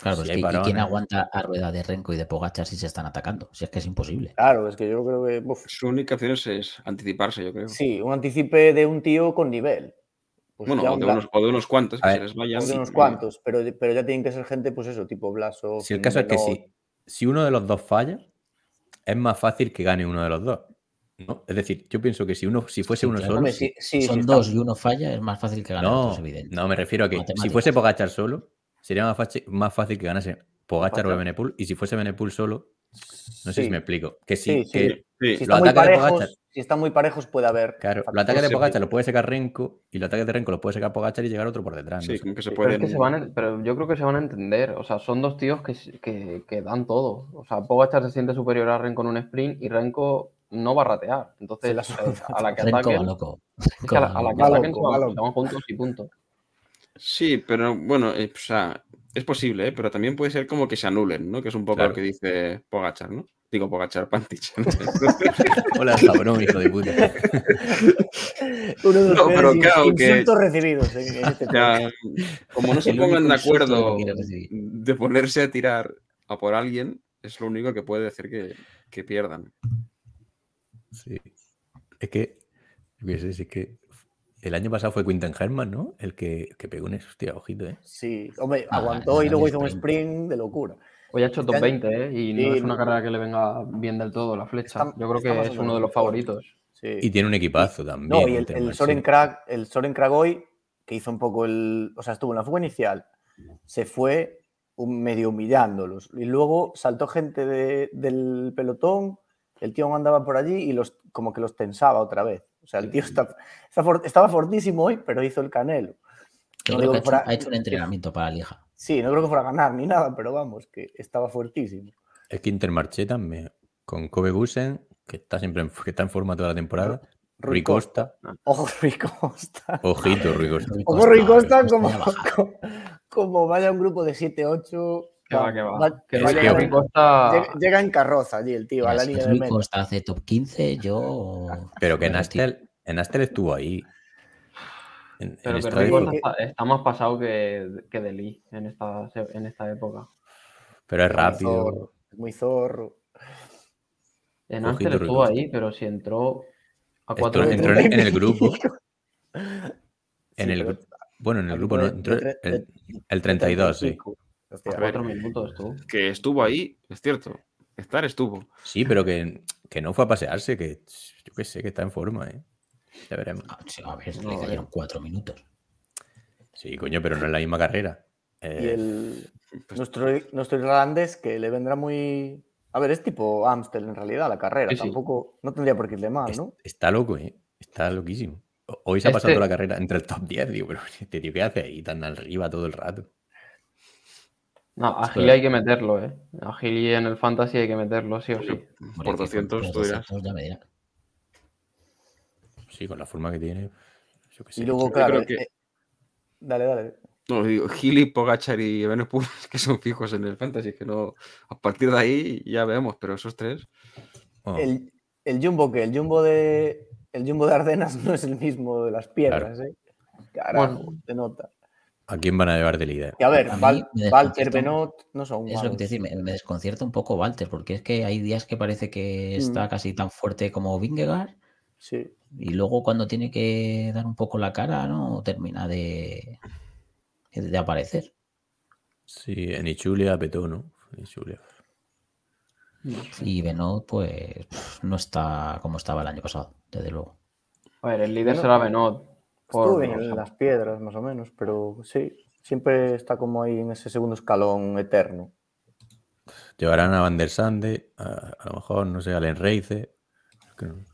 Claro,
Si
pues que, ¿y
parones.
quién aguanta a rueda de Renko y de Pogachar si se están atacando? Si es que es imposible.
Claro, es que yo creo que. uf,
Su única opción es, es anticiparse, yo creo.
sí, un anticipe de un tío con nivel. Pues
bueno, o de, unos, o de unos cuantos
A
que
ver,
se les vayan.
o de unos cuantos, pero, pero ya tienen que ser gente, pues eso, tipo Blaso.
Si el caso es que si, si uno de los dos falla, es más fácil que gane uno de los dos. ¿no? Es decir, yo pienso que si uno, si fuese
Sí,
uno solo. Sí.
sí, sí,
si son
sí,
dos
está-
y uno falla, es más fácil que ganar
no,
evidente.
no, me refiero a que si fuese Pogachar solo, sería más fácil, más fácil que ganase Pogachar o. Benepool. Y si fuese Benepool solo, no sé
Sí.
si me explico. Que sí, que
Sí,
Si están, muy parejos,
Pogacar-
si están muy parejos, puede haber.
Claro, los
factores
ataques de
sí.
Pogacar los puede sacar Renko y los ataques de Renko los puede sacar Pogacar y llegar otro por detrás. no
sí,
sé.
como que se
Pero,
pueden.
es que se van a- pero yo creo que se van a entender. O sea, son dos tíos que, que, que dan todo. O sea, Pogachar se siente superior a Renko en un sprint y Renko no va a ratear. Entonces,
Se la
eh, a la que ataquen, a la, a la que ataquen juntos y punto.
Sí, pero bueno, eh, o sea, es posible, ¿eh? pero también puede ser como que se anulen, ¿no? Que es un poco
Claro.
lo que dice Pogachar, ¿no? Digo Pogachar, Pantich. *laughs* *laughs*
Hola, cabrón, hijo de puta. *laughs*
Uno de los
No, pero claro que-
recibidos en, este
sea, como no se pongan de acuerdo de ponerse a tirar a por alguien, es lo único que puede hacer que, que pierdan.
Sí. Es que, yo qué sé, si es que el año pasado fue Quinten Herman, ¿no? El que, que pegó un hostia, ojito, ¿eh?
Sí, hombre,
Ah,
aguantó y luego
el
hizo un
sprint.
de locura.
Hoy ha hecho top
Este año-
20, ¿eh? Y no
Sí,
es una carrera que le venga bien del todo la flecha.
Está-
Yo creo que es uno de los favoritos.
Sí.
Y tiene un equipazo también.
No, y el, el
Herman,
Soren. Krag, el Soren Kragoy, que hizo un poco el. O sea, estuvo en la fuga inicial, se fue un- medio humillándolos. Y luego saltó gente de- del pelotón, el tío andaba por allí y los como que los tensaba otra vez. O sea, el tío está- está for- estaba fortísimo hoy, pero hizo el canelo.
Yo
No
creo
digo
que ha hecho,
fuera-
ha hecho un entrenamiento para la Liga.
Sí, no creo que fuera a ganar ni nada, pero vamos, que estaba fuertísimo.
Es que Intermarché también. Con Kobe Gusen, que está siempre en, que está en forma toda la temporada.
Rui
Rui Costa.
Ojo, Rui Costa.
Ojito, Rui Costa.
Ojo, Rui Costa,
Costa
como,
ya baja.
como, como vaya un grupo de 7-8.
Que va, que va. Que
Es
vaya
que-
Rui Costa.
Llega, llega en carroza allí el tío, a la línea de.
Costa hace top 15, yo. *laughs*
Pero que en. Astel, en Astel estuvo ahí. En, en
Pero que Rui
fue-
Costa está, está más pasado que, que Deli en esta, en esta época.
pero es
Muy
rápido.
zorro, es Muy zorro.
En
Rui
estuvo ahí, pero si entró a cuatro
entró en, en el grupo. *laughs* En
Sí,
el, bueno, en el grupo no. entró el, el 32, sí.
Hostia,
a cuatro minutos tú.
Que estuvo ahí, es cierto. Estar estuvo.
Sí, pero que, que no fue a pasearse, que yo qué sé, que está en forma, ¿eh? Ya veremos.
Ah, sí, A ver,
No,
le cayeron 4 minutos.
Sí, coño, pero no es la misma carrera.
Y
Eh,
el,
Pues-
nuestro, nuestro irlandés que le vendrá muy. A ver, es tipo Amstel en realidad, la carrera.
Sí, sí.
Tampoco. No tendría por qué irle mal,
es-
¿no?
Está loco, ¿eh? Está loquísimo. Hoy se ha pasado
Este-
toda la carrera entre el top 10, digo, pero *laughs* este tío, ¿qué hace ahí tan arriba todo el rato?
No, a Gili hay que meterlo, ¿eh? A Gili en el Fantasy hay que meterlo, sí o sí.
Por
que
200,
por
tú dirás.
200 ya me dirás.
Sí, con la forma que tiene. Yo qué sé.
Y luego, claro.
creo que-
eh, Dale, dale.
No, digo, Gili, Pogachar y Evenepoel *laughs* que son fijos en el fantasy, que no. A partir de ahí ya vemos, pero esos tres.
Oh,
El, el Jumbo que el Jumbo de. El Jumbo de Ardenas *laughs* no es el mismo de las piedras, ¿eh? Carajo,
Bueno.
se nota.
¿A quién van a llevar de líder?
Y a ver,
A
Val- Walter, Benot no son
Es lo que te decir, me, me desconcierta un poco Walter, porque es que hay días que parece que está
Mm.
casi tan fuerte como Vingegaard,
Sí.
y luego cuando tiene que dar un poco la cara, no termina de, de aparecer.
Sí, en Ichulia petó, ¿no? En Ichulia.
Y Benot, pues, no está como estaba el año pasado, desde luego.
A ver, el líder será Benot. Sea,
en las piedras, más o menos, pero sí, siempre está como ahí en ese segundo escalón eterno.
Llevarán a Van der Sande, a, a lo mejor, no sé, a no-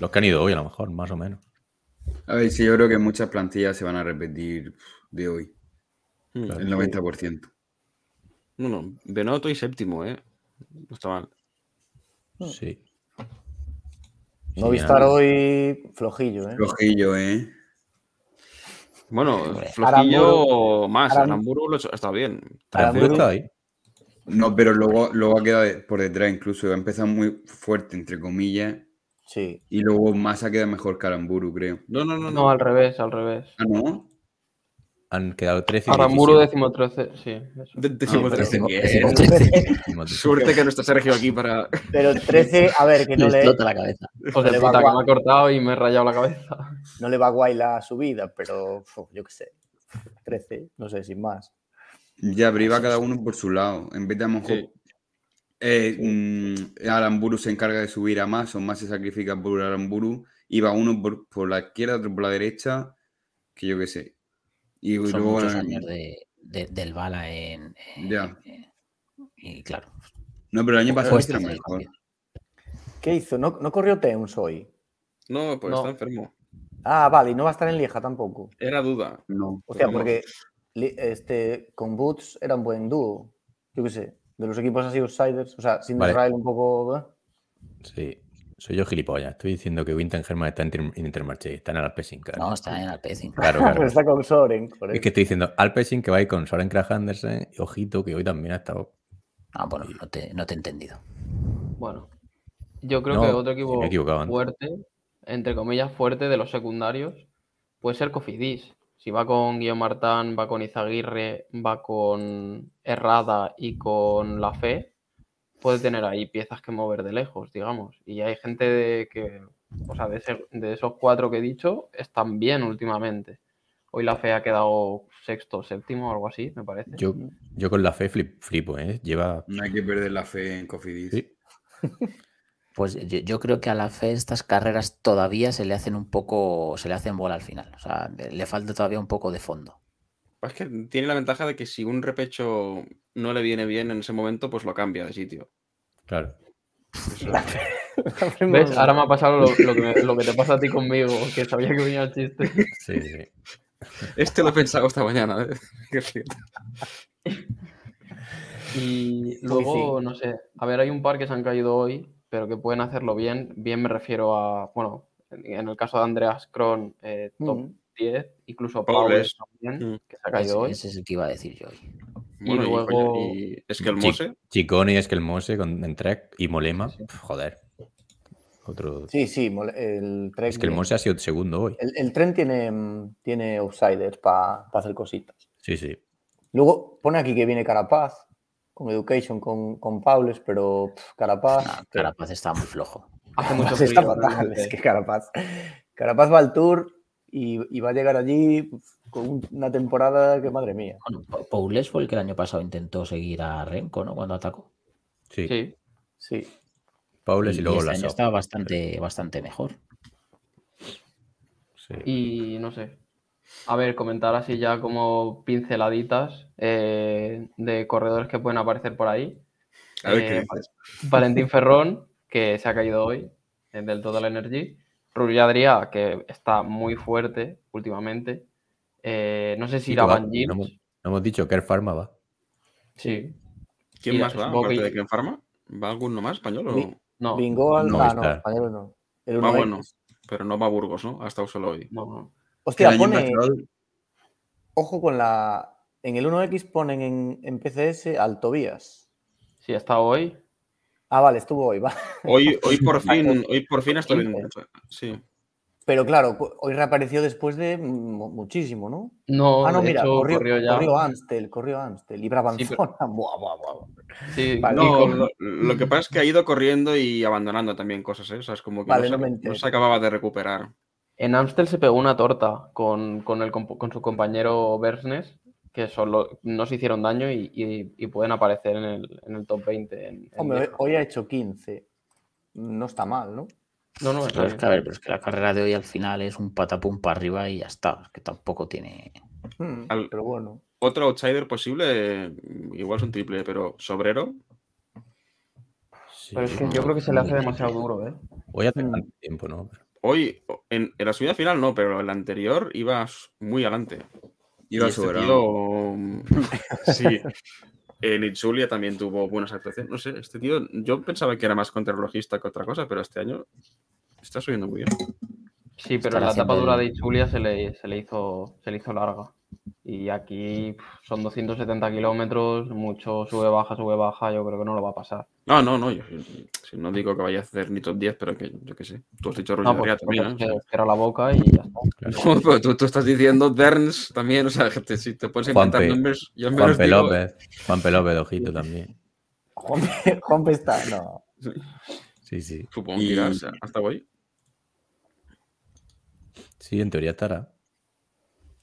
Los que han ido hoy, a lo mejor, más o menos.
A ver, sí, yo creo que muchas plantillas se van a repetir de hoy,
Mm.
Claro.
el 90%.
No, no, Benotto y séptimo, ¿eh? No está mal.
Sí.
No
Sí,
vistar
nada.
hoy flojillo, ¿eh?
Flojillo, ¿eh?
Bueno, flojillo más.
Aram-
Aramburu lo ha hecho- está bien.
Aramburu está ahí.
No, pero luego, luego ha quedado por detrás incluso. Ha empezado muy fuerte, entre comillas,
Sí.
y luego más ha quedado mejor que Aramburu, creo.
No, no, no,
No,
no.
al revés, al revés.
Ah, ¿no?
Han quedado 13 y
Aramburu
17.
décimo trece, sí.
Ah,
décimo-
Bien.
décimo
Décimo tercero.
Suerte que no está Sergio aquí para.
Pero 13, a ver, que no
Le explota la cabeza.
Puta, que
guau.
me ha cortado y me he rayado la cabeza.
no le va guay la subida, pero uf, yo qué sé. 13, no sé, sin más.
Ya, pero iba cada uno por su lado. En vez de a lo mejor.
Sí.
eh, mm, Aramburu se encarga de subir a más, o más se sacrifica por Aramburu. Iba uno por, por la izquierda, otro por la derecha, que yo qué sé. Y
Son
luego.
muchos años de, de- del bala en, en-
Ya.
en- y claro.
No, pero el año pasado hicieron mejor.
¿Qué hizo? ¿No, no corrió Teuns hoy?
No, pues
No.
está enfermo.
Ah, vale, y no va a estar en Lieja tampoco.
Era duda.
No.
Hostia,
Vamos.
porque este, con Boots era un buen dúo. Yo qué sé, de los equipos así outsiders. O sea, sin
Vale.
Israel un poco. ¿eh?
Sí. Soy yo gilipollas. Estoy diciendo que Winton Herman está en, Inter- en Intermarché. Está en el Alpecin, claro.
No, está en Alpecin.
Claro, *laughs* claro.
Está con Soren. por
Es que estoy diciendo Alpecin que va a ir con Soren Krag Andersen. Y ojito, que hoy también ha estado.
Ah, bueno, no te, no te he entendido.
Bueno, yo creo
No,
que otro equipo fuerte, entre comillas, fuerte de los secundarios, puede ser Cofidis. Si va con Guillaume Martán, va con Izaguirre, va con Errada y con La Fe, puede tener ahí piezas que mover de lejos, digamos. Y hay gente de que, o sea, de, ese- de esos cuatro que he dicho, están bien últimamente. Hoy La Fe ha quedado sexto, séptimo algo así, me parece.
Yo, yo con la fe flip- flipo, ¿eh? Lleva.
No hay que perder la fe en Cofidis.
Sí. *laughs*
Pues yo, yo creo que a la fe estas carreras todavía se le hacen un poco, se le hacen bola al final. O sea, le falta todavía un poco de fondo.
Es que tiene la ventaja de que si un repecho no le viene bien en ese momento, pues lo cambia de sitio.
Claro.
Eso- *laughs*
¿Ves? Ahora me ha pasado lo, lo que, me- lo que te pasa a ti conmigo, que sabía que venía el chiste.
Sí, sí.
Este lo he pensado esta mañana. ¿eh? *laughs*
Y luego, no sé, a ver, hay un par que se han caído hoy, pero que pueden hacerlo bien. Bien me refiero a, bueno, en el caso de Andreas Kron, eh, top
Mm.
10, incluso
Paules.
Paules también,
Mm.
que se ha caído hoy.
ese es el que iba a decir yo hoy.
Bueno, y,
luego-
y es que el Mose.
Chicone, Eskelmose con Entrek y Molema. pf, Joder. Otro.
Sí, sí, el Trek.
Es que el. Mose ha sido segundo hoy.
El, el tren tiene, tiene outsiders para hacer cositas.
Sí, sí.
Luego pone aquí que viene Carapaz con Education, con, con Paules, pero pff, Carapaz.
No, Carapaz está muy flojo.
Hace *laughs* mucho
Carapaz está fatal, es que Carapaz. Carapaz va al tour y, y va a llegar allí con un- una temporada que madre mía.
Bueno, Poules fue el que el año pasado intentó seguir a Renko, ¿no? Cuando atacó.
Sí.
Sí,
Sí.
Paules y, luego
este
la
año estaba bastante, bastante mejor.
Sí.
y no sé. A ver, comentar así ya como pinceladitas eh, de corredores que pueden aparecer por ahí.
A ver
Eh,
qué dices.
Valentín Ferrón, que se ha caído hoy, eh, del Total Energy. Rubí Adrià, que está muy fuerte últimamente. Eh, no sé si irá
va-
Van Gims.
no, hemos, no hemos dicho que el Pharma va.
Sí.
¿Quién más va? Aparte de Ken Pharma. ¿Va alguno más español? o-
No,
Bingo al.
no
no, español no. El 1X.
bueno. Pero no va a Burgos, ¿no? Ha estado solo hoy.
no, no.
Hostia, pone. Ojo con la. En el 1X ponen en, en PCS al Tobías.
Sí, está hoy.
Ah, vale, estuvo hoy, va.
Hoy, *laughs* hoy por fin, hoy por fin está bien. Sí.
Pero claro, hoy reapareció después de mu- muchísimo, ¿no?
No,
ah, no,
de
mira,
hecho,
corrió,
corrió ya.
corrió Amstel, corrió Amstel y Brabanzona.
Sí, pero- *laughs*
Buah, buah, buah.
Sí,
Vale.
y
No,
con-
lo, lo que pasa es que ha ido corriendo y abandonando también cosas, ¿eh? O sea, es como que
Vale,
no,
no
se, no acababa de recuperar.
En Amstel se pegó una torta con, con, el, con su compañero Bersnes que solo no se hicieron daño y, y- y pueden aparecer en el, en el top 20. en- en
Hombre, hoy ha hecho 15. No está mal, ¿no?
No, no,
Pero es que, a ver, pero es que la carrera de hoy al final es un patapum para arriba y ya está. Es que tampoco tiene.
Mm,
Al-
Pero bueno.
Otro outsider posible, eh, igual es un triple, pero Sobrero.
Sí.
Pero es que yo creo que se le hace demasiado duro, ¿eh?
Hoy hace
Mm.
tanto tiempo, ¿no?
Hoy, en, en la subida final no, pero en la anterior ibas muy adelante.
Iba
Y este
sobrado.
tío, mm, *laughs* sí. En Itzulia también tuvo buenas actuaciones. No sé, este tío, yo pensaba que era más contrarrelojista que otra cosa, pero este año está subiendo muy bien.
Sí, pero
Están
la etapa
haciendo
dura de Itzulia se le, se le hizo, se le hizo larga. Y aquí son 270 kilómetros, mucho sube, baja, sube, baja, yo creo que no lo va a pasar.
No, no, no. Yo, si no digo que vaya a hacer ni top 10, pero que yo qué sé. Tú has dicho Roger
No, pues,
también, ¿no?
cierra la boca y ya está. *laughs*
No, pero tú, tú estás diciendo Derns también, o sea, que te- si te puedes inventar
Juanpe-
nombres, yo menos
Juanpe
digo-
López. Juanpe López, ojito también.
Juanpe, Juanpe está. No.
Sí, sí.
Supongo
Y-
que irás hasta hoy.
Sí, en teoría estará.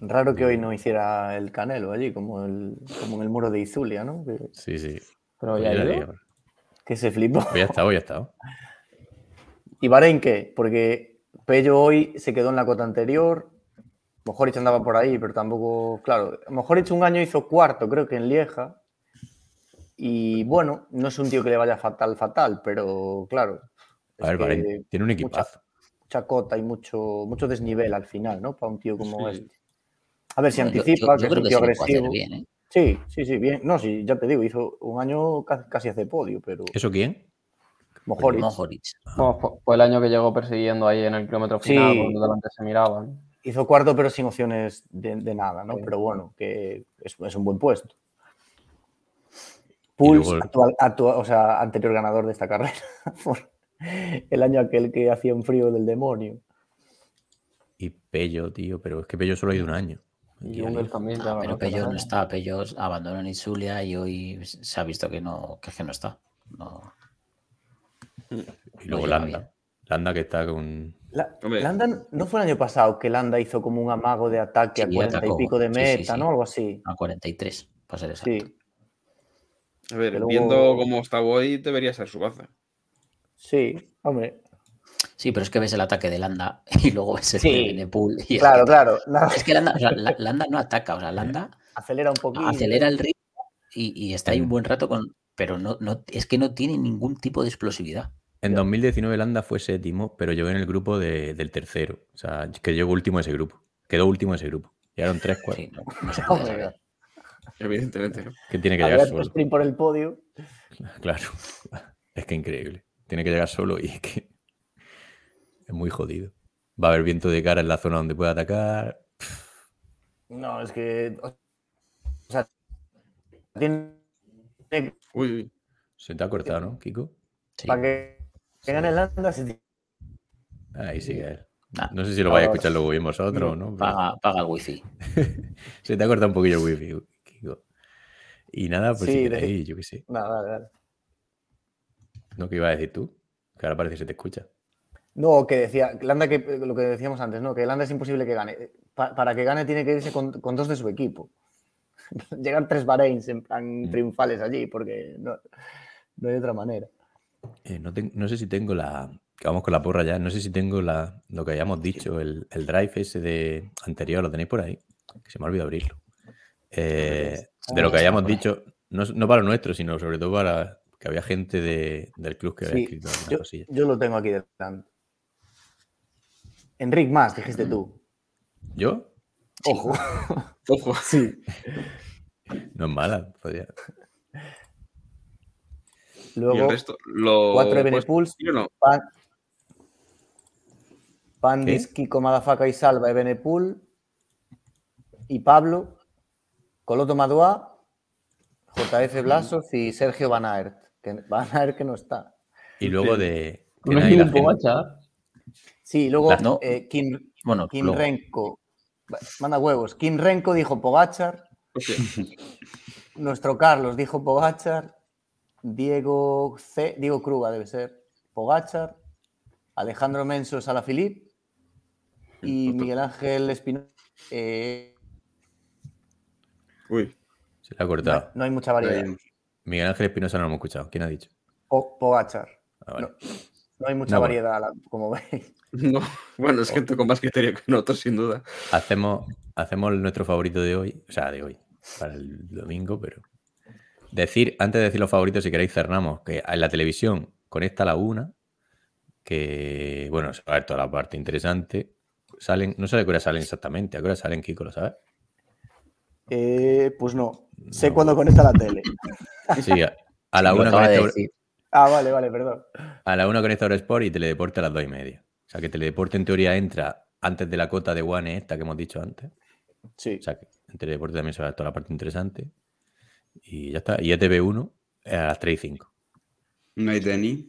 Raro que hoy no hiciera el Canelo allí, como, el, como en el muro de Izulia, ¿no? Que,
Sí, sí.
Pero ya ha ido.
que se flipó.
Pues ya está, hoy ha estado.
¿Y Bahrein qué? Porque Pello hoy se quedó en la cota anterior. Mojoric andaba por ahí, pero tampoco. Claro, Mojoric un año hizo cuarto, creo que en Lieja. Y bueno, no es un tío que le vaya fatal, fatal, pero claro.
A ver, Bahrein tiene un
mucha-
equipazo.
mucha cota y mucho, mucho desnivel al final, ¿no? Para un tío como
Sí.
este. A ver si
Bueno,
anticipa,
yo-
que es un tío agresivo.
bien, ¿eh?
Sí, sí, sí, bien. No, sí, ya te digo, hizo un año ca- casi hace podio, pero
¿Eso quién?
Mohoric.
Mohoric.
Bueno, fue, fue el año que llegó persiguiendo ahí en el kilómetro
Sí.
final, cuando delante se miraban.
Hizo cuarto, pero sin opciones de, de nada, ¿no?
Sí.
Pero bueno, que es, es un buen puesto. Puls,
luego-
actual, actua- o sea, anterior ganador de esta carrera. *laughs* por el año aquel que hacía un frío del demonio.
Y Pello, tío, pero es que Pello solo ha ido un año.
Y también.
Ah, pero Pello no está. Pello abandonó en Isulia y hoy se ha visto que no, que, es que no está. No.
Y luego Landa.
bien.
Landa que está con.
La-. Landa, ¿no fue el año pasado que Landa hizo como un amago de ataque a
Sí,
40
atacó.
y pico de
Sí, sí,
meta,
sí.
¿no? Algo así.
A 43, para ser exacto.
Sí,
A ver,
luego-
viendo cómo está hoy, debería ser su baza.
sí, hombre.
Sí, pero es que ves el ataque de Landa *laughs* y luego ves el
Sí.
de Benepool. Y es
Claro,
que,
claro. *laughs*
Es que Landa, o sea, La- Landa no ataca, o sea, *laughs* Landa
acelera un poquito.
acelera el ritmo y, y está ahí un
Mm.
buen rato con. Pero no, no, es que no tiene ningún tipo de explosividad.
En 2019 Landa fue séptimo, pero llegó en el grupo de- del tercero. O sea, que llegó último de ese grupo. Quedó último de ese grupo. Llegaron tres, cuatro.
Sí, no, no se puede saber.
Evidentemente, ¿no?
Que tiene que
Había
llegar solo.
sprint por el podio.
Claro. Es que increíble. Tiene que llegar solo y es que es muy jodido. Va a haber viento de cara en la zona donde puede atacar.
No, es que. O sea, tiene
Uy, uy.
Se te ha cortado, ¿no, Kiko?
Sí.
para que, que gane el Landa se
Ahí sigue él.
Nah,
No sé si lo vais a escuchar luego bien vosotros no. pero
paga, paga el wifi. *laughs*
Se te ha cortado un poquillo el wifi, Kiko. Y nada, pues
Sí,
si
de-
queréis, yo qué sé.
Nada, dale, dale.
¿No que iba a decir tú? Que ahora parece que se te escucha.
No, que decía, Landa, que lo que decíamos antes, ¿no? Que Landa es imposible que gane. Pa- para que gane tiene que irse con, con dos de su equipo. *laughs* Llegan tres Bahreins en plan
Mm.
triunfales allí, porque no, no hay otra manera.
Eh, no, no sé si tengo la. vamos con la porra ya. No sé si tengo la, lo que hayamos dicho, el, el drive ese de anterior, lo tenéis por ahí. Que se me ha olvidado abrirlo. Eh, de lo que hayamos dicho, no, no para lo nuestro, sino sobre todo para que había gente de- del club que había
Sí,
escrito
yo, yo lo tengo aquí delante. Enric más, dijiste tú.
¿Yo?
Ojo. *laughs*
Ojo.
Sí.
No es mala. podría-
Y
Luego,
el resto, lo.
cuatro de. Pan, Pandis, Kiko, Madafaka y Salva de Benepul. Y Pablo, Coloto Madua, JF Blasov y Sergio Van Aert. Que, Van Aert que no está.
Y luego de. que
No Pogacar.
Sí, luego
no.
eh, Kim,
Bueno,
Kim
luego-
Renko. Manda huevos. Kim Renko dijo Pogachar. *laughs* Nuestro Carlos dijo Pogachar. Diego C. Diego Cruga debe ser. Pogachar. Alejandro Menso Salafilip. Y. Miguel Ángel Espinosa. eh,
Uy,
Se le ha cortado.
No hay mucha variedad.
Miguel Ángel Espinosa no lo hemos escuchado. ¿Quién ha dicho?
Po- Pogachar.
Ah, vale.
No, no hay mucha
No, bueno.
variedad, la- como *laughs* veis.
no. Bueno, es gente con más criterio que nosotros, sin duda.
Hacemos, hacemos nuestro favorito de hoy, o sea, de hoy, para el domingo, pero. Decir, antes de decir los favoritos, si queréis, cerramos, que en la televisión conecta a la una, que, bueno, se va a ver toda la parte interesante. Salen, no sé a qué hora salen exactamente, a qué hora salen, Kiko, ¿lo sabes?
Eh, pues no. Sé
No.
cuándo conecta la tele.
Sí, a, a la
Lo
una
de.
Ah, vale, vale, perdón.
a la una conecta Sport y Teledeporte a las dos y media. O sea, que Teledeporte en teoría entra antes de la cota de One esta que hemos dicho antes.
Sí.
O sea, que en Teledeporte también se va a toda la parte interesante. Y ya está. Y ETV1 es a las 3 y 5.
No hay tenis.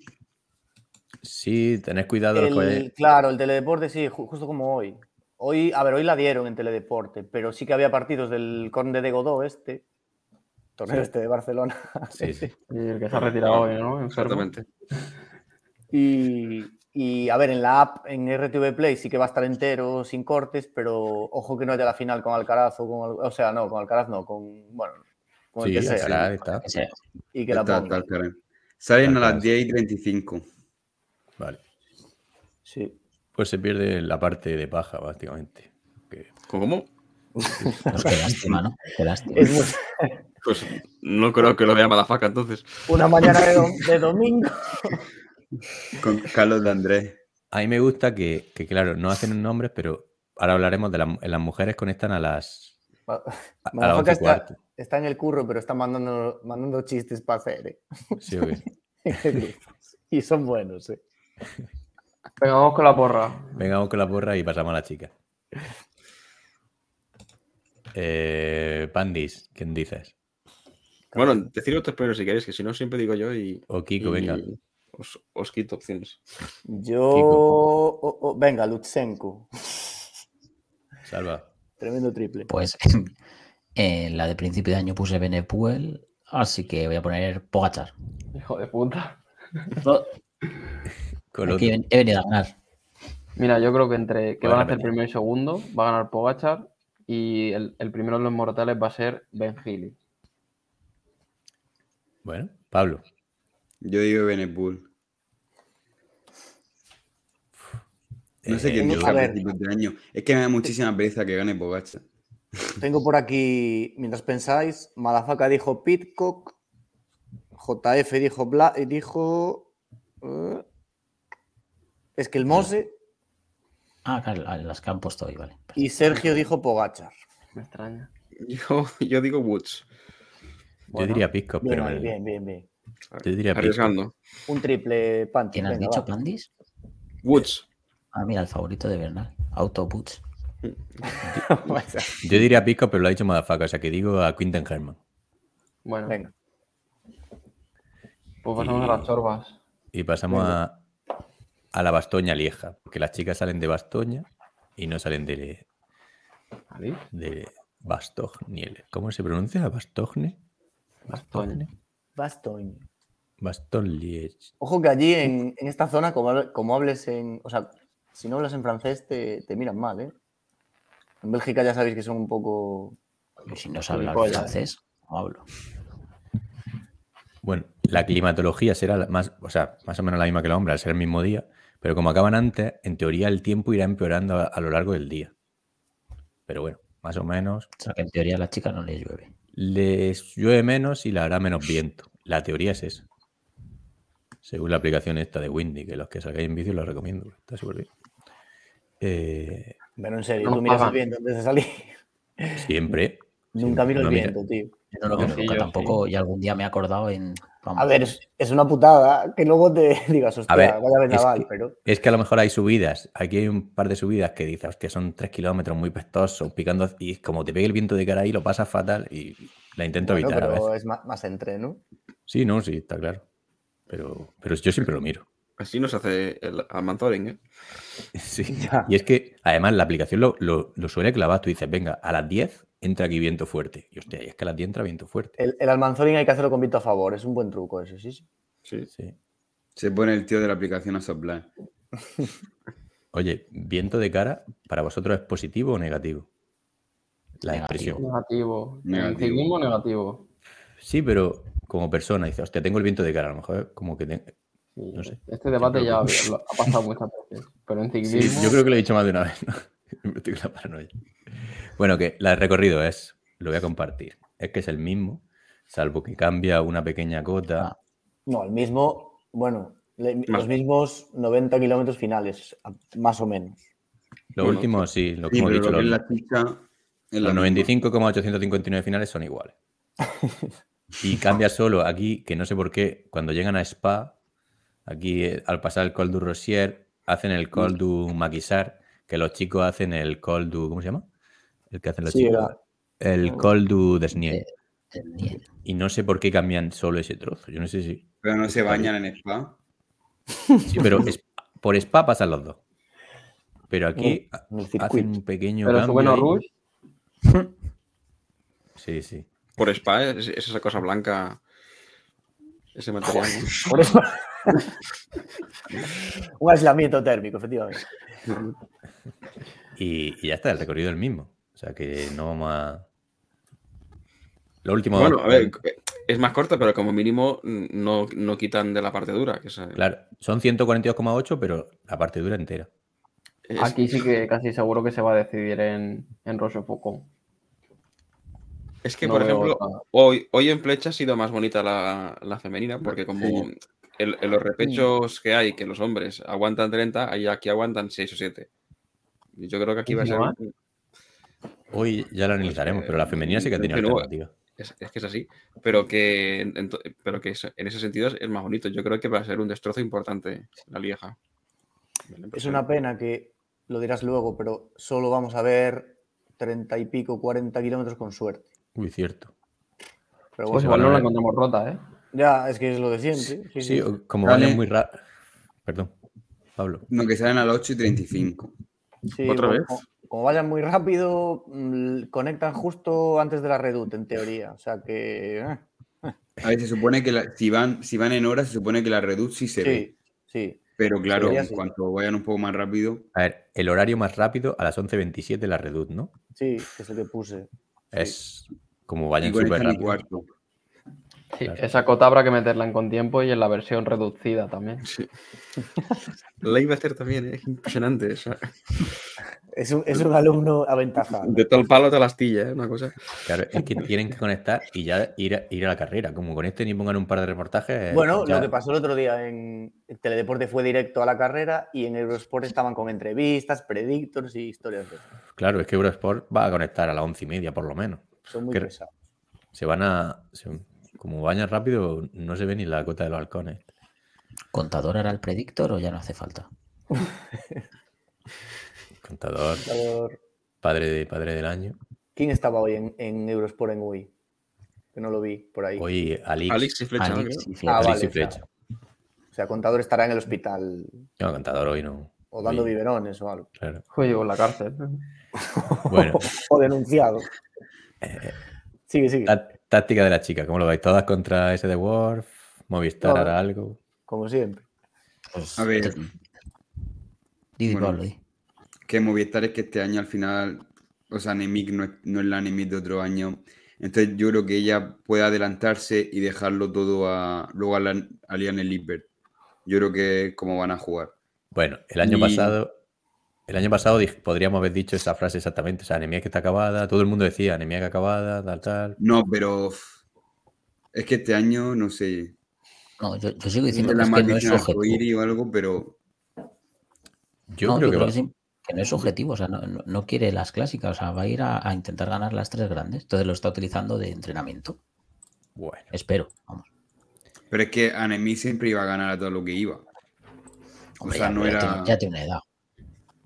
Sí, tened cuidado los
El-
vayáis-
claro, el teledeporte sí, ju- justo como hoy. Hoy, a ver, hoy la dieron en teledeporte, pero sí que había partidos del Conde de Godó este, torneo
Sí.
este de Barcelona.
Sí, *laughs* sí.
Y el que se ha retirado hoy, ¿no?
Exactamente.
Y, y, a ver, en la app, en RTV Play sí que va a estar entero, sin cortes, pero ojo que no haya la final con Alcaraz o con, o sea, no, con Alcaraz no, con, bueno, con
Sí,
el que sea.
Alcaraz está.
Que sea.
Y que la
Está-
ponga.
está Alcaraz. Salen a las
Alcaraz.
10 y 35.
Vale.
Sí.
Pues se pierde la parte de paja, básicamente. Que-
¿Cómo? *laughs*
Pues qué lástima, ¿no? Qué lástima.
Es muy-
Pues no creo que lo vea Madafaka entonces.
una mañana de, dom- de domingo.
Con Carlos de Andrés.
A mí me gusta que, que, claro, no hacen nombres, pero ahora hablaremos de la- las mujeres conectan a las, a, a las
Madafaka
11 y
está, está en el curro, pero está mandando, mandando chistes para hacer. ¿eh?
Sí, o qué?
En el grupo. y son buenos, ¿eh?
Venga, vamos con la porra.
Venga, vamos con la porra y pasamos a la chica. Eh, Pandis, ¿quién dices?
Bueno, decir otros primero si queréis, que si no siempre digo yo y,
O Kiko,
y
venga.
Os, os quito opciones.
Yo. Oh, venga, Lutsenko. *laughs*
Salva.
Tremendo triple.
Pues *laughs* en la de principio de año puse Benepuel, así que voy a poner Pogachar.
Hijo de puta. *laughs*
Aquí he venido a ganar.
Mira, yo creo que entre que
Bueno,
van a hacer primero y segundo, va a ganar Pogachar y el, el primero de los mortales va a ser Ben Healy.
Bueno, Pablo.
Yo digo Benepul. No sé
Eh,
quién
yo-
dijo
a
principios de año. Es que me da muchísima pereza que gane Pogacha.
Tengo por aquí, mientras pensáis, Madafaka dijo Pitcock, JF dijo Bla y dijo. eh, es que el Mose
Ah, claro, las que han puesto hoy, vale.
y Sergio dijo Pogachar.
Me extraña.
Yo, yo digo Woods.
Yo diría Pisco,
Bien,
pero
bien, bien, bien.
yo diría Pisco.
Arriesgando.
Un triple panty.
¿Quién has
venga,
dicho,
va.
Pandis?
Woods.
Ah, mira, el favorito de Bernal. Autoboots. *laughs*
Yo diría Pisco, pero lo ha dicho Madafaka, o sea que digo a Quinten Herman.
Bueno,
Venga.
pues pasamos
Y-
a las chorbas.
Y pasamos a, a la Bastoña Lieja, porque las chicas salen de Bastoña y no salen de, de Bastogne. ¿Cómo se pronuncia? ¿Bastogne?
Bastogne.
Bastogne.
Baston Liège.
Ojo que allí en, en esta zona, como, como hables en. O sea, si no hablas en francés, te, te miran mal, ¿eh? En Bélgica ya sabéis que son un poco.
Si no sabe hablar francés, no hablo.
Bueno, la climatología será más, o sea, más o menos la misma que la hombre, al ser el mismo día, pero como acaban antes, en teoría el tiempo irá empeorando a, a lo largo del día. Pero bueno, más o menos
O sea que en teoría a la chica no le llueve.
Les llueve menos y le hará menos viento. La teoría es esa. Según la aplicación esta de Windy, que los que salgáis en bici los recomiendo, está súper bien. Eh,
Pero en serio,
No
tú miras el viento antes de salir.
siempre.
Nunca miro el viento, tío.
Yo no lo
sí, yo
tampoco y algún día me he acordado en... vamos,
A ver, es, es una putada que luego te *laughs* digas, hostia,
ver,
vaya
es que-
pero.
Es que a lo mejor hay subidas. Aquí hay un par de subidas que dices, hostia, son tres kilómetros muy pestosos, picando. Y como te pegue el viento de cara ahí, lo pasas fatal y la intento
bueno,
evitar a
pero
veces.
es más, más entreno.
Sí, no, sí, está claro. Pero, pero yo siempre lo miro.
Así nos hace el Almanzoring, ¿eh? *laughs*
Sí.
Ya.
Y es que, además, la aplicación lo, lo- lo suele clavar. Tú dices, venga, a las 10 entra aquí viento fuerte. Y hostia, y es que a las 10 entra viento fuerte.
El, el almanzoring hay que hacerlo con viento a favor, es un buen truco eso, sí, sí.
Sí.
Sí.
Se pone el tío de la aplicación a soplar. *laughs*
Oye, viento de cara, ¿para vosotros es positivo o negativo? la
Negativo.
expresión.
Negativo. En
Negativo.
negativo.
Sí, pero como persona, dice, hostia, tengo el viento de cara, a lo mejor como que... te-
Sí,
No sé.
Este debate ya lo- ha pasado muchas veces. Pero en
Sí,
ciclismo.
yo creo que lo he dicho más de una vez, ¿no? *laughs* Estoy con la paranoia. Bueno, que la de recorrido es, lo voy a compartir, es que es el mismo, salvo que cambia una pequeña cota.
Ah.
No, el mismo, bueno, le- los mismos 90 kilómetros finales, más o menos.
Lo
Bueno,
último, sí, lo que
Sí,
hemos dicho,
lo que es
los,
la chicha es
los
la misma.
95,859 finales son iguales. *laughs* Y cambia solo aquí, que no sé por qué, cuando llegan a Spa, aquí eh, al pasar el Col du Rosier, hacen el Col du Maquisard, que los chicos hacen el Col du. ¿Cómo se llama? El que hacen los
Sí,
chicos.
era-
El Col du Desnier.
Eh, el Niel.
Y no sé por qué cambian solo ese trozo. Yo no sé si.
Pero no se bañan en spa.
Sí, pero es- por Spa pasan los dos. Pero aquí hacen un pequeño.
Pero
cambio ahí.
Rush. *laughs*
Sí, sí.
Por Spa es, es esa cosa blanca. Ese material. ¿no?
Por eso- *laughs* Un aislamiento térmico, efectivamente. *laughs*
Y, y ya está, el recorrido es el mismo. O sea que no vamos a. Lo último.
Bueno, a ver, es más corta, pero como mínimo no, no quitan de la parte dura. Que esa-
Claro, son 142,8, pero la parte dura entera.
es-
Aquí sí que *laughs* casi seguro que se va a decidir en, en Rochefoucauld.
Es que,
No
por ejemplo,
otra.
hoy, hoy en Flecha ha sido más bonita la, la femenina, porque como
Sí.
en, en los repechos que hay, que los hombres aguantan 30, ahí aquí aguantan 6 o 7. Y yo creo que aquí va a ser...
Hoy ya lo analizaremos, pero la femenina sí que ha tenido
Pero-
alternativa.
Es, es que es así, pero que, en, pero que es- en ese sentido es, es más bonito. Yo creo que va a ser un destrozo importante la Lieja. La
Es una pena que, lo dirás luego, pero solo vamos a ver 30 y pico, 40 kilómetros con suerte.
Uy, cierto.
Pero
Pues
bueno,
igual no la
pues
encontramos rota, ¿eh?
ya es que es lo de siempre. Sí,
Sí, como
Vale.
muy rápido. Perdón, Pablo.
No, que salen a las 8 y 35.
Sí,
¿Otra vez?
Como, como vayan muy rápido, mm, conectan justo antes de la redut, en teoría. O sea que. eh,
A ver, se supone que la- si, van, si van en horas, se supone que la Reduc sí se ve.
sí.
Pero claro, en cuanto vayan un poco más rápido,
A ver, el horario más rápido a las 11.27 la Redut, ¿no?
Sí, que es lo que puse.
Es como vayan súper rápido.
Sí,
Claro.
esa cota habrá que meterla en con tiempo y en la versión reducida también.
Sí. *laughs* La iba a hacer también, ¿eh? es impresionante. o sea,
Es un, es un alumno aventajado.
de todo el palo a toda la astilla, ¿eh? una cosa.
Claro, es que tienen que conectar y ya ir a, ir a la carrera. Como conecten y pongan un par de reportajes.
Bueno,
ya-
lo que pasó el otro día en Teledeporte fue directo a la carrera y en Eurosport estaban con entrevistas, predictors y historias de.
Claro, es que Eurosport va a conectar a las once y media por lo menos.
Son muy
¿Qué-
pesados.
Se van a. se- como vayan rápido, no se ve ni la cota de los halcones.
¿Contador era el predictor o ya no hace falta? *laughs*
Contador,
Contador.
padre, de, padre del año.
¿Quién estaba hoy en, en Eurosport en UI? Que no lo vi por ahí.
Hoy Alix.
Alex y Flecha, ¿no?
Alex
Creo.
y Flecha.
Ah,
Alix
vale,
y Flecha.
o sea, Contador estará en el hospital
No, contador hoy no.
o dando
Hoy,
biberones o algo.
claro.
Oye, o en la cárcel. *laughs*
Bueno,
o denunciado.
eh,
Sigue, sigue.
tá- táctica de la chica, ¿cómo lo veis? ¿Todas contra ese de Worf? ¿Movistar
No.
hará algo?
Como siempre.
Pues,
A ver.
te- Di, di,
Bueno.
Pablo, di.
Que Movistar es que este año al final, o sea, Nemik no es, no es la Nemik de otro año. Entonces yo creo que ella puede adelantarse y dejarlo todo a, luego a, la, a Lian Lippert. Yo creo que es como van a jugar.
Bueno, el año
Y-
pasado. El año pasado podríamos haber dicho esa frase exactamente. O sea, anemia que está acabada. Todo el mundo decía anemia que acabada, tal, tal.
No, pero es que este año, no sé,
No, yo, yo sigo diciendo que,
la
es que no es objetivo.
o algo, pero
Yo
no,
creo
yo
que va.
que, sí, que no es objetivo, o sea, no, no- quiere las clásicas, o sea, va a ir a, a intentar ganar las tres grandes. Entonces lo está utilizando de entrenamiento.
Bueno,
Espero, vamos.
pero es que Anemí siempre iba a ganar a todo lo que iba. O sea,
ya,
no
ya
era.
tiene- ya tiene una edad,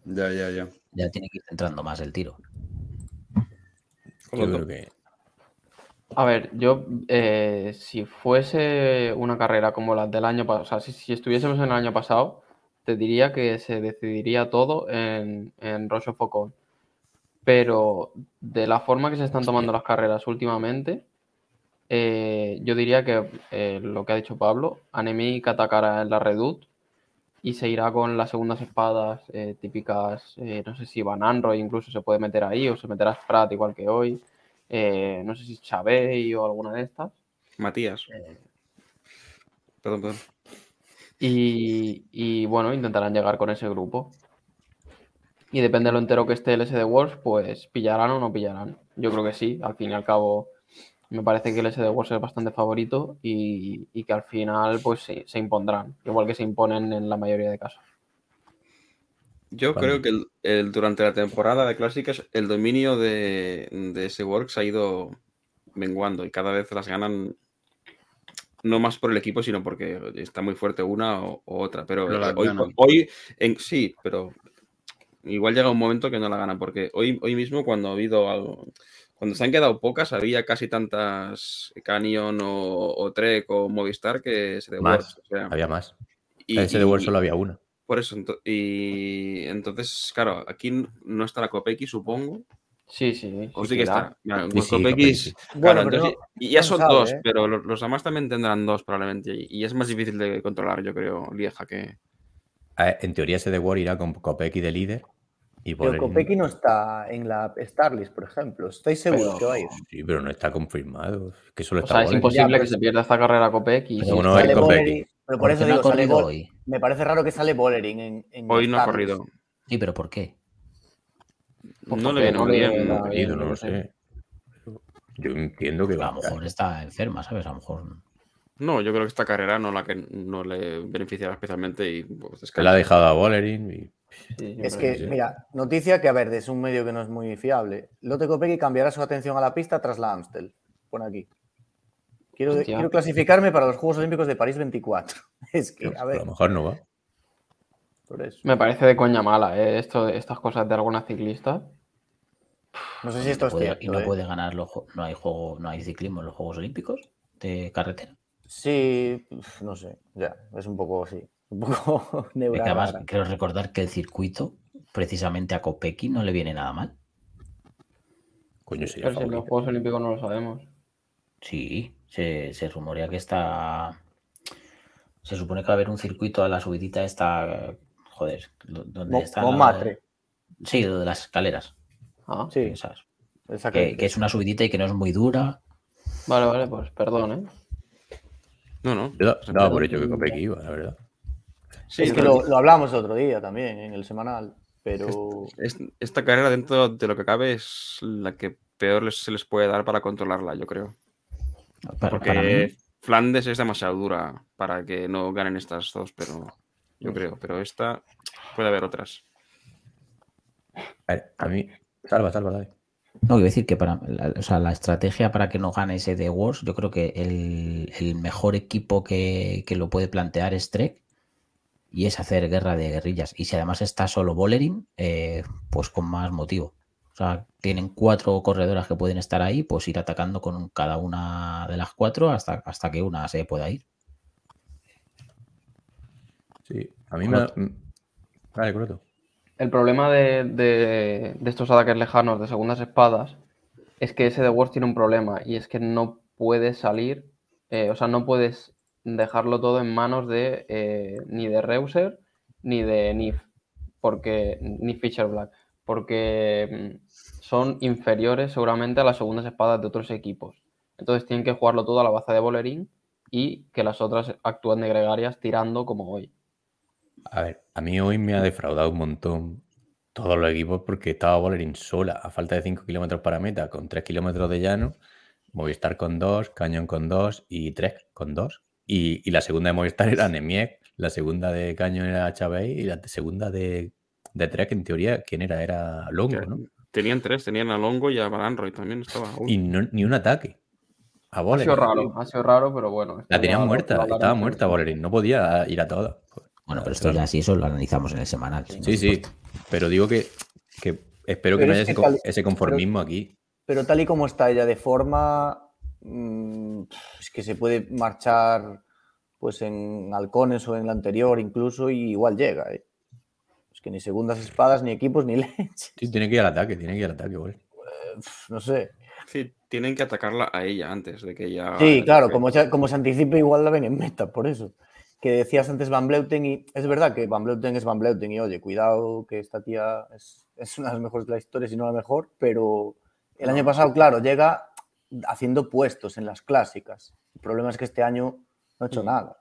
Ya, ya, ya.
ya tiene que ir centrando más el tiro.
Yo creo que.
A ver, yo, eh, si fuese una carrera como la del año pasado, o sea, si, si estuviésemos en el año pasado, te diría que se decidiría todo en, en Rochefoucauld. Pero de la forma que se están tomando las carreras últimamente, eh, yo diría que eh, lo que ha dicho Pablo, Anemi que atacara en la Redut y se irá con las segundas espadas eh, típicas, no sé si Van Anroy incluso se puede meter ahí o se meterá Sprat igual que hoy, no sé si Chabey o alguna de estas.
Matías. Perdón, perdón.
Y, y, bueno, intentarán llegar con ese grupo. Y depende de lo entero que esté el SD Wars, pues pillarán o no pillarán. Yo creo que sí, al fin y al cabo me parece que el SD Wars es bastante favorito y, y que al final pues sí, se impondrán, igual que se imponen en la mayoría de casos.
Yo
Vale.
creo que el, el- durante la temporada de clásicas el dominio de, de ese Works ha ido menguando y cada vez las ganan no más por el equipo, sino porque está muy fuerte una o, o otra. Pero,
Pero
eh, hoy, hoy en, sí, pero igual llega un momento que no la ganan, porque hoy, hoy mismo cuando ha habido algo, cuando se han quedado pocas, había casi tantas Canyon o, o Trek o Movistar que se
Más.
Works, o sea,
Había más.
y-
en ese de World solo había una.
por eso, ento- y entonces, claro, aquí no está la Copeki, supongo.
Sí, sí.
O sí que está.
Sí,
claro,
Bueno,
entonces-
no-
y ya
no
son
sabe,
dos,
¿eh?
pero lo- los demás también tendrán dos probablemente. Y, y es más difícil de controlar, yo creo, Lieja, que...
Ver, En teoría ese de War irá con Kopecky de líder y
Pero Kopecky no está en la Starlist, por ejemplo. ¿Estáis seguros
Pero-
que va a ir?
Sí, pero no está confirmado. Es que solo
O
está
sea, es imposible
Ya,
que
pues-
se pierda esta carrera Copec y
Pero
sí,
uno
está-
es
Sale
Kopecky.
Bolerín, pero por
¿Por
eso
qué no
digo, sale
hoy?
Me parece raro que sale Bolerín en, en
Hoy no ha corrido.
Sí, pero ¿por qué?
Pues
No le
no
muy
le-
bien.
no
lo
sé.
sé. Yo entiendo que
A
va
lo mejor está enferma, ¿sabes? A lo mejor.
No, yo creo que esta carrera no la que no le beneficiará especialmente y pues,
Se la ha dejado a y
Sí,
Es que,
sí.
mira, noticia que, a ver, es un medio que no es muy fiable. Lotte Kopecky cambiará su atención a la pista tras la Amstel. Pon aquí. Quiero,
Hostia.
quiero clasificarme para los Juegos Olímpicos de París 24. *laughs* Es que, a
lo mejor no va.
por eso.
Me parece de coña mala, ¿eh? Esto, estas cosas de alguna ciclista.
No sé si esto
no
es
puede,
cierto.
y no
¿eh?
puede ganar los no hay juego, no hay ciclismo en los Juegos Olímpicos de carretera.
Sí, no sé, ya, es un poco así. *laughs* Un poco
Es que además quiero recordar que el circuito, precisamente a Kopecky, no le viene nada mal.
Coño, sería
Pero si en los. Juegos Olímpicos no lo sabemos.
Sí, se, se rumorea que está. Se supone que va a haber un circuito a la subidita esta. Joder, do- donde
Mo-
está. la-
Montmartre,
Sí, lo de las escaleras.
Ah,
sí,
esas. Que, que es una subidita y que no es muy dura.
vale, vale, pues perdón, ¿eh?
No, no.
Yo da- daba por hecho que Kopecky iba, la verdad.
Sí,
es que lo, lo hablamos el otro día también en el semanal, pero
es- esta carrera dentro de lo que cabe es la que peor les- se les puede dar para controlarla, yo creo.
Para,
Porque
para
Flandes es demasiado dura para que no ganen estas dos, pero yo creo. Pero esta puede haber otras.
A ver, a mí. Salva, salva, dale.
No, quiero decir que para la, o sea, la estrategia para que no gane ese de Wars, yo creo que el, el mejor equipo que, que lo puede plantear es Trek y es hacer guerra de guerrillas. Y si además está solo Bolerín, eh, pues con más motivo. O sea, tienen cuatro corredoras que pueden estar ahí, pues ir atacando con cada una de las cuatro hasta, hasta que una se pueda ir.
Sí, a mí me.
Correcto.
mm, Vale, correcto.
El problema de, estos ataques lejanos de segundas espadas es que ese de Wars tiene un problema y es que no puedes salir, eh, o sea, no puedes dejarlo todo en manos de eh, ni de Reuser ni de Nif, porque ni Fisher Black, porque mm, son inferiores seguramente a las segundas espadas de otros equipos. Entonces tienen que jugarlo todo a la baza de Bolerín y que las otras actúen de gregarias tirando como hoy.
A ver, a mí hoy me ha defraudado un montón todos los equipos porque estaba Bolerín sola a falta de 5 kilómetros para meta con 3 kilómetros de llano, Movistar con 2, Cañón con 2 y Trek con 2. Y, y la segunda de Movistar era Nemiek, la segunda de Cañón era Chavey y la segunda de, de Trek en teoría, ¿quién era? Era Longo, ¿no?
Tenían tres, tenían a Longo y a Van Anroy también estaba. Uy,
Y no- ni un ataque. A
Ha
Bolerín.
sido raro, ha sido raro, pero bueno.
La tenían muerta, estaba muerta Bolerín, no podía ir a todas.
Bueno, pero esto
Claro.
ya sí, eso lo analizamos en el semanal.
Sí, sí, pero digo que, que espero que no
es
haya
que
ese,
tal-
ese conformismo aquí.
Pero tal y como está ella de forma, mm, es que se puede marchar pues en halcones o en la anterior incluso y igual llega. ¿eh? Es que ni segundas espadas, ni equipos, ni *laughs* leche.
Sí, tiene que ir al ataque, tiene que ir al ataque, Bolerín.
No sé.
Sí, tienen que atacarla a ella antes de que ella.
Sí, claro, como, como se anticipe igual la ven en meta, por eso. Que decías antes Van Bleuten y es verdad que Van Bleuten es Van Bleuten y oye, cuidado que esta tía es, es una de las mejores de la historia, si no la mejor, pero el año pasado, claro, llega haciendo puestos en las clásicas. El problema es que este año no ha hecho nada.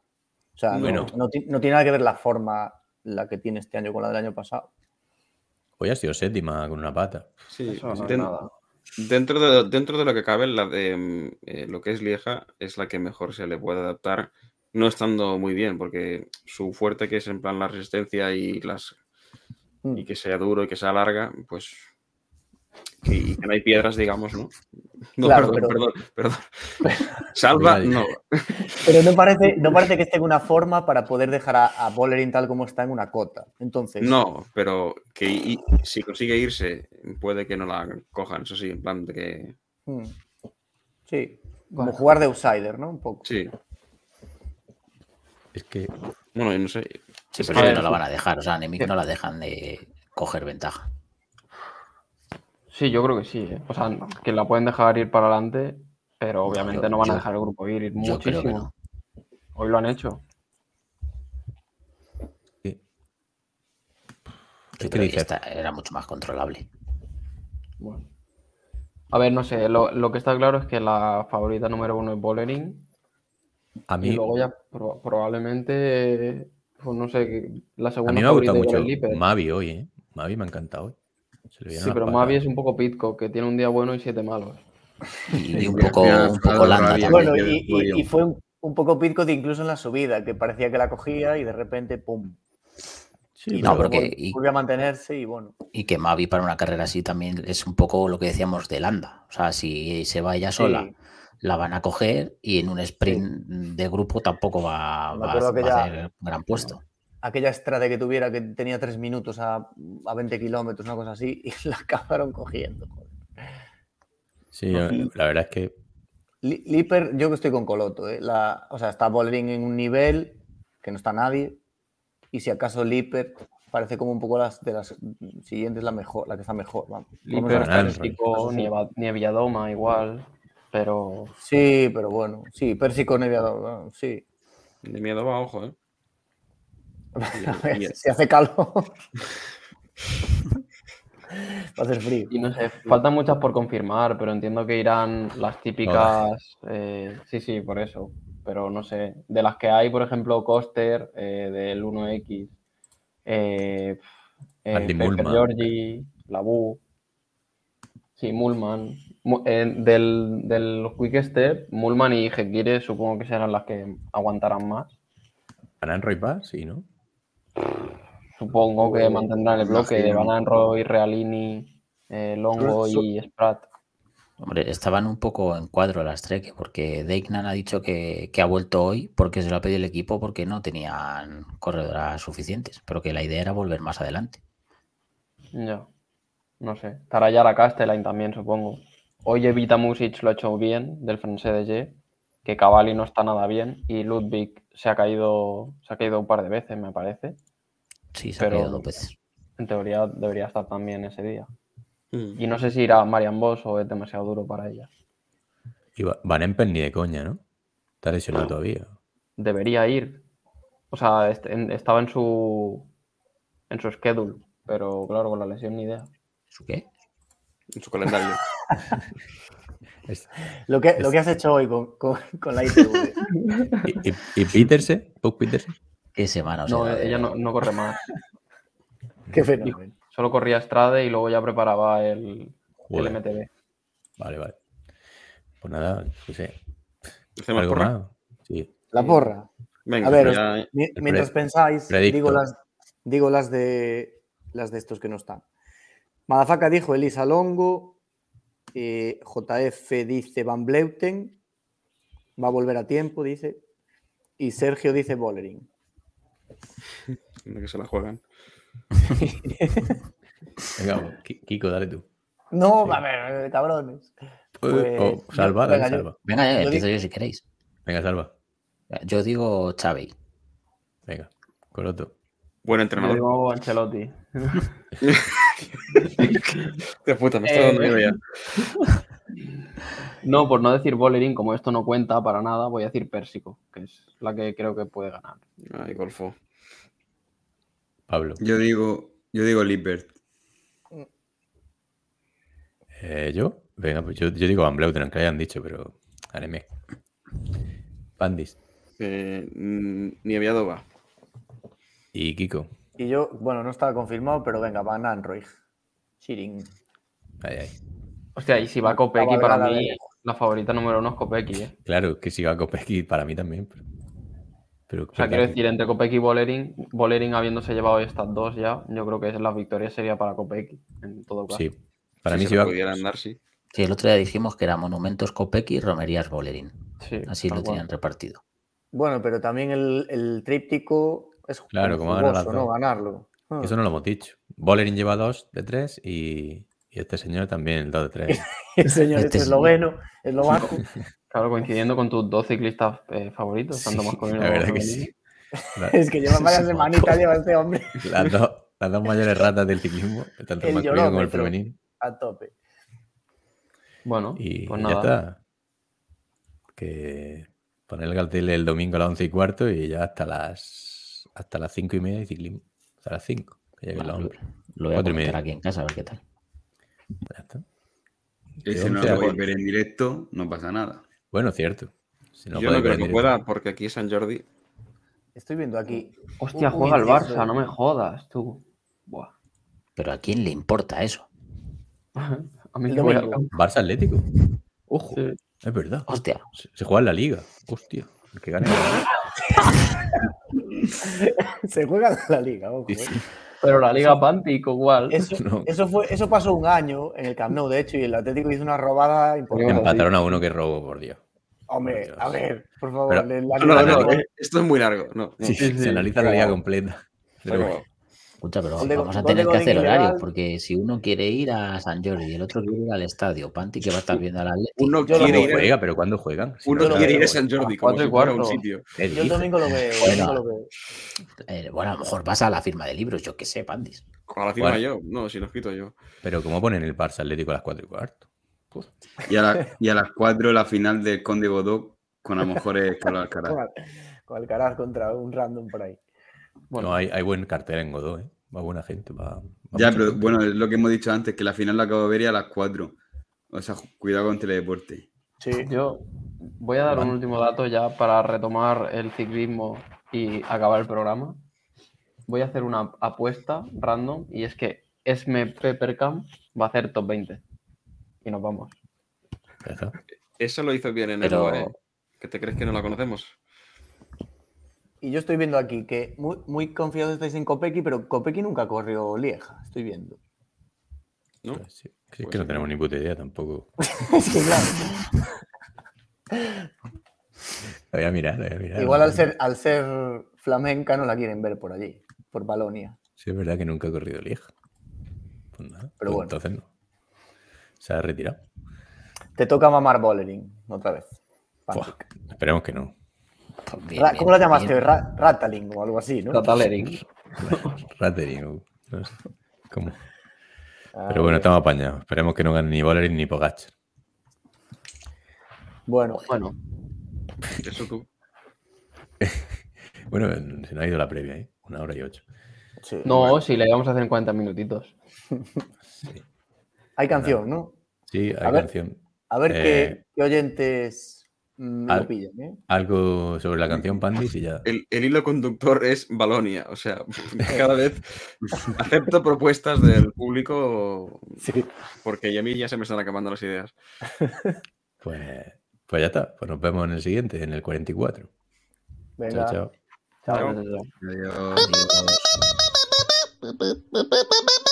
O sea, no-
Bueno.
no, ti- no tiene nada que ver la forma la que tiene este año con la del año pasado.
Hoy ha sido séptima con una pata.
Sí,
Eso no es
den-
nada.
dentro, de, dentro de lo que cabe, la de mm, eh, lo que es Lieja es la que mejor se le puede adaptar, no estando muy bien, porque su fuerte, que es en plan la resistencia y las
Mm.
y que sea duro y que sea larga, pues que, y que no hay piedras, digamos, ¿no? *laughs* No,
Claro,
perdón,
pero-
perdón, perdón. *laughs* Salva, no.
Pero no parece, no parece que esté en una forma para poder dejar a, a Bollering tal como está en una cota. Entonces,
No, pero que y- si consigue irse, puede que no la cojan, eso sí, en plan de que.
mm, sí, como
Bueno.
jugar de outsider, ¿no? Un poco.
Sí.
Es que
Bueno, y no sé.
Sí, pero no la van a dejar. O sea, a Nemec no la dejan de coger ventaja.
Sí, yo creo que sí. ¿eh? O sea, que la pueden dejar ir para adelante, pero obviamente
yo-
no van a
yo-
dejar el grupo ir, ir
Yo creo que
muchísimo.
no.
Hoy lo han hecho.
sí.
Yo
que
creo que
dice-
esta era mucho más controlable.
Bueno. A ver, no sé, lo, lo que está claro es que la favorita número uno es Bollering
a
y
mí,
luego ya pro- probablemente, pues no sé, la
a
segunda
mí me ha gustado mucho. Mavi hoy, ¿eh? Mavi me ha encantado hoy. Vieron
Sí, pero
patas.
Mavi es un poco pitco, que tiene un día bueno y siete malos.
Y, *laughs* y un poco, un poco landa.
Bueno, y, y- y fue un, un poco Pitcock incluso en la subida, que parecía que la cogía y de repente, ¡pum!
Sí,
Y
No, pero que- y-
volvió a mantenerse y bueno.
Y que Mavi para una carrera así también es un poco lo que decíamos de Landa. O sea, si se va ella sola,
Sí.
La van a coger y en un sprint de grupo tampoco va, va- va a hacer gran puesto.
aquella estrada que tuviera que tenía tres minutos a, a 20 kilómetros, una cosa así, *laughs* y la acabaron cogiendo.
Sí, la verdad es que
Li- Liper, yo que estoy con Coloto, ¿eh? La- o sea, está Bollering en un nivel que no está nadie, y si acaso Liper parece como un poco las de las siguientes la mejor, la que está mejor. vamos. Menos
Lippert,
hasta
Fernando,
el-
Pérsico,
eso sí.
Nieva- Nievilladoma igual, pero
Sí, pero bueno, sí, Pérsico Neviado, sí.
De miedo va, ojo, ¿eh?
A ver,
y-
si hace calor. Va a hacer frío.
Y no sé, faltan muchas por confirmar, pero entiendo que irán las típicas. eh, sí, sí, por eso. Pero no sé. De las que hay, por ejemplo, Coster, eh, del 1X, eh, eh,
Andy
Pepper
Mullman.
Georgie, Labu. Sí, Mullman. Eh, del, del Quick Step, Mullman y Gekire supongo que serán las que aguantarán más.
Van Roy va, sí, ¿no?
Supongo que mantendrán el bloque de. Van Roy, Realini, eh, Longo y Sprat.
Hombre, estaban un poco en cuadro las Trek, porque Deignan ha dicho que, que ha vuelto hoy porque se lo ha pedido el equipo porque no tenían corredoras suficientes, pero que la idea era volver más adelante.
Ya. No sé. Estará Yara Castellane también, supongo. Hoy Evita Music lo ha hecho bien, del francés de G, que Cavalli no está nada bien y Ludwig se ha caído, se ha caído un par de veces, me parece.
Sí, se ha caído dos veces.
En teoría debería estar también ese día.
Mm.
Y no sé si irá Marian Boss o es demasiado duro para ella.
Y Va- Van Empen ni de coña, ¿no? Está lesionado todavía.
Debería ir. O sea, est- en- estaba en su en su schedule, pero claro, con la lesión ni idea.
¿Su qué?
En su calendario. *laughs* *laughs*
Lo que, lo que has hecho hoy con, con- con la ITV.
¿Y, y, y Peterse? ¿Puck Peterse?
¿Qué semana? o
No,
sea,
ella
eh,
no, no corre más. *laughs*
Qué fenómeno.
Solo corría Strade y luego ya preparaba el, el. MTB.
Vale, vale. Pues nada, no sé.
¿Hacemos
¿Algo
porra?
más? Sí.
La porra.
Venga,
A ver,
ya-
El
Mientras pensáis,
predicto.
digo las, digo las de las de estos que no están. Madafaka dijo Elisa Longo, eh, JF dice Van Bleuten, va a volver a tiempo, dice, y Sergio dice Bollering.
de *laughs* que se la juegan. *laughs*
Venga, Ki- Kiko, dale tú.
No,
Sí.
a ver, cabrones. Pues,
oh, salva,
yo-
dale,
venga, yo-
salva.
Venga, ya, empiezo yo si queréis.
Venga, salva.
Yo digo Xavi.
Venga, Coloto.
Buen
Yo
entrenador.
digo Ancelotti. *laughs*
De puta, me está
Eh,
dando miedo ya. *laughs*
No, por no decir Bolerín, como esto no cuenta para nada, voy a decir Pérsico, que es la que creo que puede ganar.
Ay, golfo.
Pablo.
Yo digo, yo digo Lippert.
Eh, ¿Yo? Venga, pues yo, yo digo Van Bleuten, aunque hayan dicho, pero hareme. Pandis.
Eh, mm, ni Aviadova.
Y Kiko.
Y yo, bueno, no estaba confirmado, pero venga, Van Anroig. Shirin.
Ay, ay.
Hostia, y si va Kopecky, para mí
de-
la favorita número uno es Kopecky, ¿eh?
Claro, que si va Kopecky para mí también. Pero, pero
O sea, quiero decir, entre Kopecky y Bolerín, Bolerín habiéndose llevado estas dos ya, yo creo que la victoria sería para Kopecky, en todo caso.
Sí, para
Si
mí
se
si va.
pudieran dar, sí.
Sí, el otro día dijimos que era Monumentos Kopecky y Romerías Bolerín.
Sí,
Así lo
cual.
tenían repartido.
Bueno, pero también el, el tríptico es
Claro, como
jugoso, ¿no? Ganarlo. Ah.
Eso no lo hemos dicho. Bolerín lleva dos de tres y, y este señor también dos de tres. *laughs*
El señor
Este
este esloveno, eslovaco. *laughs*
Claro, coincidiendo con tus dos ciclistas eh, favoritos, tanto
Sí,
masculino
la
como
verdad que
femenino.
sí. *laughs* La-
Es que lleva varias
Se
semanitas, lleva este hombre
las, dos, las dos mayores ratas del ciclismo, tanto el masculino como el femenino.
a tope.
Bueno,
Y
pues
ya
nada.
está. Que poner el cartel el domingo a las once y cuarto y ya hasta las hasta las cinco y media de ciclismo. Hasta las cinco. Que
Bueno,
hombres.
Lo voy a
y
comentar aquí en casa a ver qué tal.
Ya está.
Ese no lo voy a ver en directo, no pasa nada.
Bueno, cierto. Si no
Yo no creo que pueda, porque aquí es San Jordi.
Estoy viendo aquí.
Hostia, juega el. Barça, no me jodas, tú. Buah.
Pero ¿a quién le importa eso? *laughs*
A mí
domingo.
campo.
Barça Atlético. Ojo,
Sí.
es verdad.
Hostia,
Se, se juega en la liga. Hostia. El que gane. *laughs* *laughs*
Se juega la liga, ojo. Eh.
Pero la Liga Pantic igual.
Eso, *laughs*
No.
eso, fue, eso pasó un año en el Camp Nou, de hecho, y el Atlético hizo una robada importante.
Empataron a uno que robó, por Dios.
Hombre,
Dios.
a ver, por favor.
Pero-
la
No, no, eh, esto es muy largo. No, no.
Sí,
sí,
se
sí.
analiza la liga completa. Pero-.
Escucha, pero vamos a tener que hacer
ilegal.
horarios, porque si uno quiere ir a San Jordi y el otro quiere ir al estadio, Panti que va a estar viendo al Atleti.
Uno quiere ir,
juega, pero ¿cuándo juegan? Si
uno
no,
quiere ir a. San Jordi
A
como
cuatro
si
y
fuera un sitio.
¿qué
Yo el domingo lo veo. el
Bueno.
domingo lo veo.
Eh, bueno, a lo mejor vas a la firma de libros, yo qué sé, Pandis.
A la firma
Bueno.
yo. No, si lo escrito yo.
Pero ¿cómo ponen el Barça Atlético a las 4 y cuarto? Pues,
Y a, la- y a las 4 la final del Conde Godó con a lo *laughs* mejor es Carlos Alcaraz.
Con, Al- con Alcaraz contra un random por ahí.
Bueno,
no, hay, hay buen cartel en Godó, ¿eh? Va buena gente. Va, va
Ya, pero
gente.
bueno, es lo que hemos dicho antes, que la final la acabo de ver y a las 4. O sea, cuidado con Teledeporte.
Sí.
yo voy a dar un último dato ya para retomar el ciclismo y acabar el programa. Voy a hacer una apuesta random y es que Esme Peppercamp va a hacer top 20. Y nos vamos.
Eso lo hizo bien en el UAE. ¿Que te crees que no la conocemos?
Y yo estoy viendo aquí que muy, muy confiados estáis en Kopecky, pero Kopecky nunca corrió Lieja. Estoy viendo.
¿No?
Pues sí. Es
Pues
que no
sí.
tenemos ni puta idea tampoco. *laughs* *laughs*
es que claro.
Lo voy a mirar, lo voy a mirar.
Igual al ser, al ser flamenca no la quieren ver por allí, por Balonia.
Sí, es verdad que nunca ha corrido Lieja. Pues nada,
Pero
pues
bueno.
entonces no. Se ha retirado.
Te toca mamar Bollering otra vez.
Buah, esperemos que no.
Bien,
Ra-
bien,
¿Cómo lo llamaste?
bien.
Ra- Rattling o algo así, ¿no? *laughs*
No sé. ¿Cómo?
Ah,
Pero bueno, estamos apañados. Esperemos que no gane ni Bolerín ni Pogacar.
Bueno,
Bueno, *laughs*
Eso tú. *laughs*
Bueno, se nos ha ido la previa, ¿eh? Una hora y ocho.
sí.
no, si le íbamos a hacer en 40 minutitos.
Sí,
hay canción, ¿no?
sí hay
A ver.
canción.
A ver
Eh,
qué, qué oyentes me
al-
lo pillan, ¿eh?
Algo sobre la canción Pandis y ya.
El, el hilo conductor es Balonia. O sea, *laughs* cada vez *laughs* acepto propuestas del público
Sí.
porque a mí ya se me están acabando las ideas.
Pues, pues ya está. Pues nos vemos en el siguiente, en el 44.
Venga.
Chao, chao.
chao.
Chao.
Adiós.
Adiós.